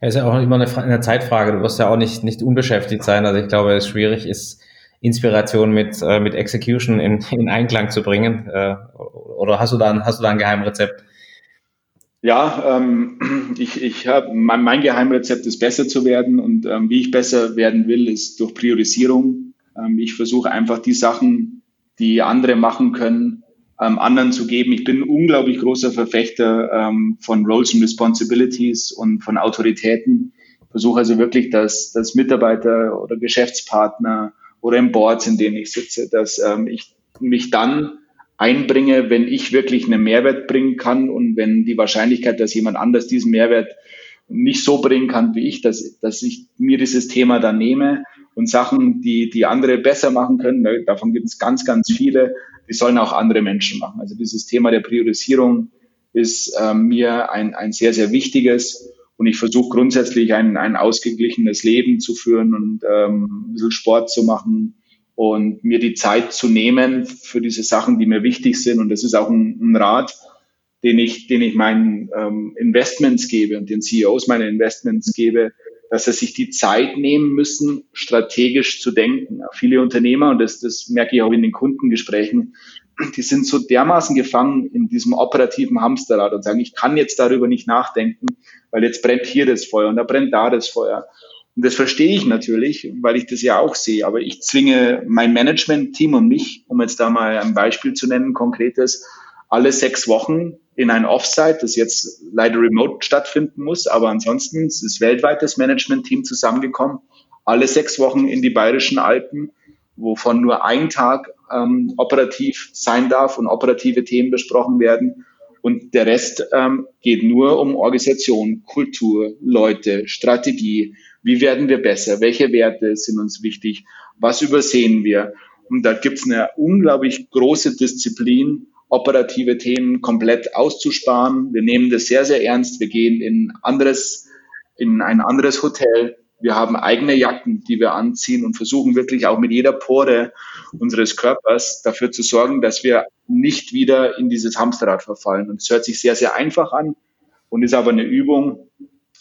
Es ist ja auch immer eine, eine, Zeitfrage. Du wirst ja auch nicht, nicht unbeschäftigt sein. Also ich glaube, es schwierig ist, Inspiration mit, äh, mit Execution in, in Einklang zu bringen. Äh, oder hast du da, hast du da ein Geheimrezept? Ja, ähm, ich, ich habe mein, mein Geheimrezept ist besser zu werden und ähm, wie ich besser werden will, ist durch Priorisierung. Ähm, ich versuche einfach die Sachen, die andere machen können, ähm, anderen zu geben. Ich bin ein unglaublich großer Verfechter ähm, von Roles and Responsibilities und von Autoritäten. Versuche also wirklich, dass, dass Mitarbeiter oder Geschäftspartner oder im Boards, in denen ich sitze, dass ähm, ich mich dann einbringe, wenn ich wirklich einen Mehrwert bringen kann und wenn die Wahrscheinlichkeit, dass jemand anders diesen Mehrwert nicht so bringen kann wie ich, dass, dass ich mir dieses Thema dann nehme und Sachen, die, die andere besser machen können, ne, davon gibt es ganz, ganz viele, die sollen auch andere Menschen machen. Also dieses Thema der Priorisierung ist äh, mir ein, ein sehr, sehr wichtiges und ich versuche grundsätzlich ein, ein ausgeglichenes Leben zu führen und ähm, ein bisschen Sport zu machen, und mir die Zeit zu nehmen für diese Sachen, die mir wichtig sind. Und das ist auch ein, ein Rat, den ich, den ich meinen ähm, Investments gebe und den CEOs meine Investments gebe, dass sie sich die Zeit nehmen müssen, strategisch zu denken. Ja, viele Unternehmer, und das, das merke ich auch in den Kundengesprächen, die sind so dermaßen gefangen in diesem operativen Hamsterrad und sagen, ich kann jetzt darüber nicht nachdenken, weil jetzt brennt hier das Feuer und da brennt da das Feuer. Und das verstehe ich natürlich, weil ich das ja auch sehe. Aber ich zwinge mein Management-Team und mich, um jetzt da mal ein Beispiel zu nennen, konkretes, alle sechs Wochen in ein Offsite, das jetzt leider remote stattfinden muss, aber ansonsten ist weltweit das Management-Team zusammengekommen, alle sechs Wochen in die bayerischen Alpen, wovon nur ein Tag ähm, operativ sein darf und operative Themen besprochen werden. Und der Rest ähm, geht nur um Organisation, Kultur, Leute, Strategie, wie werden wir besser? Welche Werte sind uns wichtig? Was übersehen wir? Und da gibt es eine unglaublich große Disziplin, operative Themen komplett auszusparen. Wir nehmen das sehr, sehr ernst. Wir gehen in anderes, in ein anderes Hotel. Wir haben eigene Jacken, die wir anziehen und versuchen wirklich auch mit jeder Pore unseres Körpers dafür zu sorgen, dass wir nicht wieder in dieses Hamsterrad verfallen. Und es hört sich sehr, sehr einfach an und ist aber eine Übung,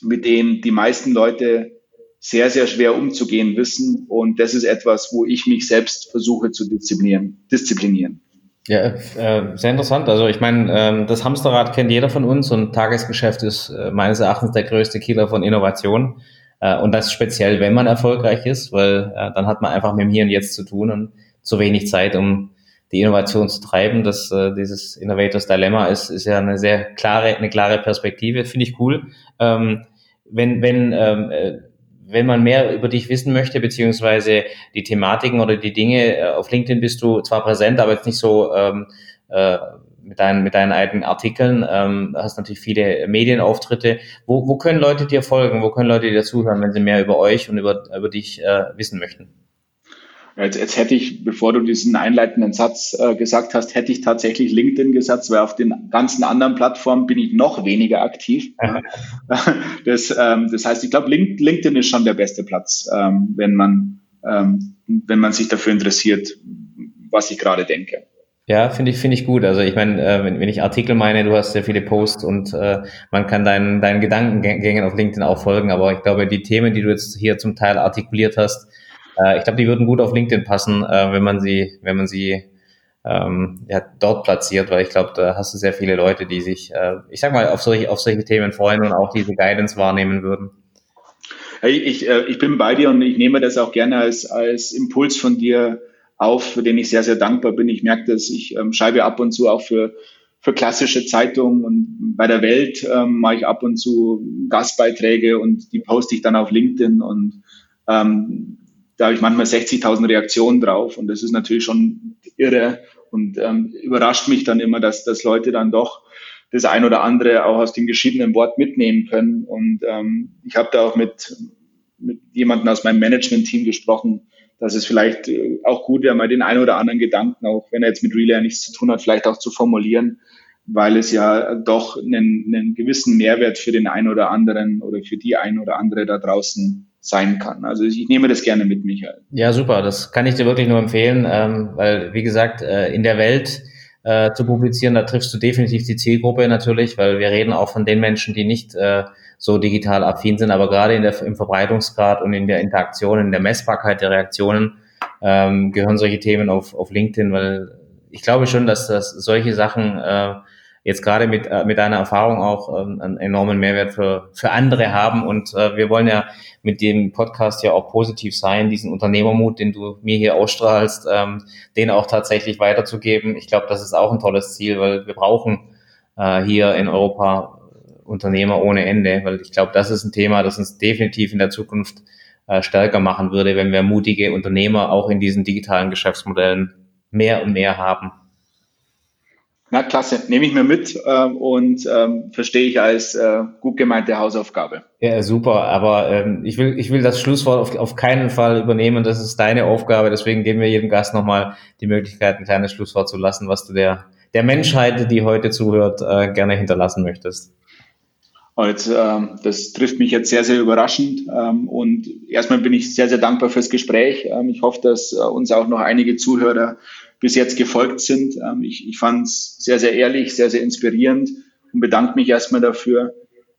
mit dem die meisten Leute sehr, sehr schwer umzugehen wissen. Und das ist etwas, wo ich mich selbst versuche zu disziplinieren. disziplinieren. Ja, äh, sehr interessant. Also ich meine, ähm, das Hamsterrad kennt jeder von uns und Tagesgeschäft ist äh, meines Erachtens der größte Killer von Innovation. Äh, und das speziell, wenn man erfolgreich ist, weil äh, dann hat man einfach mit dem Hier und Jetzt zu tun und zu wenig Zeit, um die Innovation zu treiben. Das, äh, dieses Innovators Dilemma ist, ist ja eine sehr klare, eine klare Perspektive. Finde ich cool. Ähm, wenn, wenn ähm, äh, wenn man mehr über dich wissen möchte, beziehungsweise die Thematiken oder die Dinge, äh, auf LinkedIn bist du zwar präsent, aber jetzt nicht so ähm, äh, mit, deinen, mit deinen eigenen Artikeln, ähm, hast natürlich viele Medienauftritte. Wo, wo können Leute dir folgen? Wo können Leute dir zuhören, wenn sie mehr über euch und über, über dich äh, wissen möchten? Jetzt, jetzt hätte ich, bevor du diesen einleitenden Satz äh, gesagt hast, hätte ich tatsächlich LinkedIn gesagt, weil auf den ganzen anderen Plattformen bin ich noch weniger aktiv. das, ähm, das heißt, ich glaube, LinkedIn ist schon der beste Platz, ähm, wenn man ähm, wenn man sich dafür interessiert, was ich gerade denke. Ja, finde ich, finde ich gut. Also ich meine, äh, wenn, wenn ich Artikel meine, du hast sehr viele Posts und äh, man kann deinen, deinen Gedankengängen auf LinkedIn auch folgen, aber ich glaube, die Themen, die du jetzt hier zum Teil artikuliert hast, äh, ich glaube, die würden gut auf LinkedIn passen, äh, wenn man sie, wenn man sie ähm, ja, dort platziert, weil ich glaube, da hast du sehr viele Leute, die sich, äh, ich sag mal, auf solche, auf solche Themen freuen und auch diese Guidance wahrnehmen würden. Hey, ich, äh, ich bin bei dir und ich nehme das auch gerne als, als Impuls von dir auf, für den ich sehr, sehr dankbar bin. Ich merke dass ich ähm, schreibe ab und zu auch für, für klassische Zeitungen und bei der Welt ähm, mache ich ab und zu Gastbeiträge und die poste ich dann auf LinkedIn und ähm, da habe ich manchmal 60.000 Reaktionen drauf und das ist natürlich schon irre und ähm, überrascht mich dann immer, dass, dass Leute dann doch das ein oder andere auch aus dem geschriebenen Wort mitnehmen können und ähm, ich habe da auch mit, mit jemandem aus meinem Management-Team gesprochen, dass es vielleicht äh, auch gut wäre, mal den einen oder anderen Gedanken, auch wenn er jetzt mit Relay nichts zu tun hat, vielleicht auch zu formulieren, weil es ja doch einen, einen gewissen Mehrwert für den einen oder anderen oder für die ein oder andere da draußen sein kann. Also ich nehme das gerne mit, Michael. Ja, super. Das kann ich dir wirklich nur empfehlen, ähm, weil, wie gesagt, äh, in der Welt äh, zu publizieren, da triffst du definitiv die Zielgruppe natürlich, weil wir reden auch von den Menschen, die nicht äh, so digital affin sind, aber gerade in der, im Verbreitungsgrad und in der Interaktion, in der Messbarkeit der Reaktionen ähm, gehören solche Themen auf, auf LinkedIn, weil ich glaube schon, dass das solche Sachen äh, jetzt gerade mit, äh, mit deiner Erfahrung auch ähm, einen enormen Mehrwert für, für andere haben. Und äh, wir wollen ja mit dem Podcast ja auch positiv sein, diesen Unternehmermut, den du mir hier ausstrahlst, ähm, den auch tatsächlich weiterzugeben. Ich glaube, das ist auch ein tolles Ziel, weil wir brauchen äh, hier in Europa Unternehmer ohne Ende, weil ich glaube, das ist ein Thema, das uns definitiv in der Zukunft äh, stärker machen würde, wenn wir mutige Unternehmer auch in diesen digitalen Geschäftsmodellen mehr und mehr haben. Na klasse, nehme ich mir mit äh, und ähm, verstehe ich als äh, gut gemeinte Hausaufgabe. Ja, super, aber ähm, ich, will, ich will das Schlusswort auf, auf keinen Fall übernehmen, das ist deine Aufgabe, deswegen geben wir jedem Gast nochmal die Möglichkeit, ein kleines Schlusswort zu lassen, was du der, der Menschheit, die heute zuhört, äh, gerne hinterlassen möchtest. Und ähm, das trifft mich jetzt sehr, sehr überraschend. Ähm, und erstmal bin ich sehr, sehr dankbar fürs Gespräch. Ähm, ich hoffe, dass äh, uns auch noch einige Zuhörer bis jetzt gefolgt sind. Ähm, ich ich fand es sehr, sehr ehrlich, sehr, sehr inspirierend und bedanke mich erstmal dafür.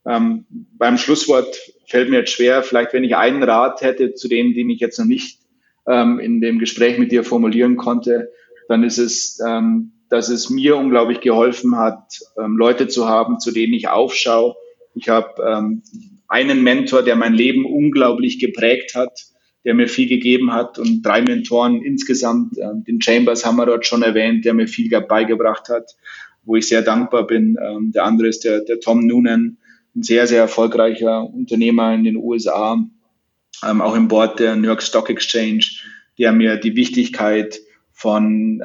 Ähm, beim Schlusswort fällt mir jetzt schwer, vielleicht wenn ich einen Rat hätte zu dem, den ich jetzt noch nicht ähm, in dem Gespräch mit dir formulieren konnte, dann ist es, dass es mir unglaublich geholfen hat, Leute zu haben, zu denen ich aufschaue, ich habe einen Mentor, der mein Leben unglaublich geprägt hat, der mir viel gegeben hat und drei Mentoren insgesamt. Ähm, den Chambers haben wir dort schon erwähnt, der mir viel beigebracht hat, wo ich sehr dankbar bin. Ähm, der andere ist der, der Tom Noonan, ein sehr, sehr erfolgreicher Unternehmer in den USA, ähm, auch im Board der New York Stock Exchange, der mir die Wichtigkeit von,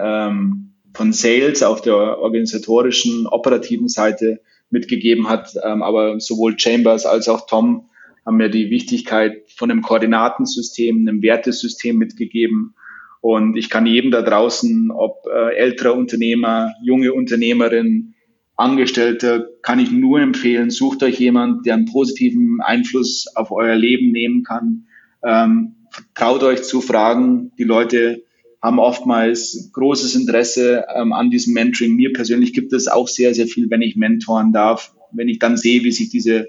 von Sales auf der organisatorischen, operativen Seite mitgegeben hat. Aber sowohl Chambers als auch Tom haben mir die Wichtigkeit von einem Koordinatensystem, einem Wertesystem mitgegeben. Und ich kann jedem da draußen, ob äh, älterer Unternehmer, junge Unternehmerin, Angestellte, kann ich nur empfehlen, sucht euch jemand, der einen positiven Einfluss auf euer Leben nehmen kann. Ähm, traut euch zu fragen. Die Leute haben oftmals großes Interesse ähm, an diesem Mentoring. Mir persönlich gibt es auch sehr, sehr viel, wenn ich mentoren darf, wenn ich dann sehe, wie sich diese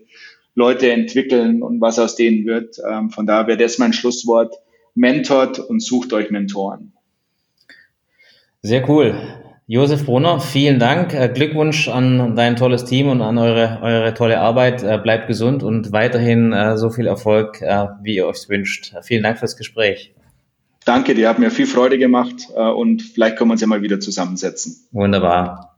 Leute entwickeln und was aus denen wird. Ähm, von daher wäre das mein Schlusswort. Mentort und sucht euch Mentoren. Sehr cool. Josef Brunner, vielen Dank. Äh, Glückwunsch an dein tolles Team und an eure, eure tolle Arbeit. Äh, bleibt gesund und weiterhin äh, so viel Erfolg, wie ihr euch wünscht. Vielen Dank fürs Gespräch. Danke, dir hat mir viel Freude gemacht und vielleicht können wir uns ja mal wieder zusammensetzen. Wunderbar.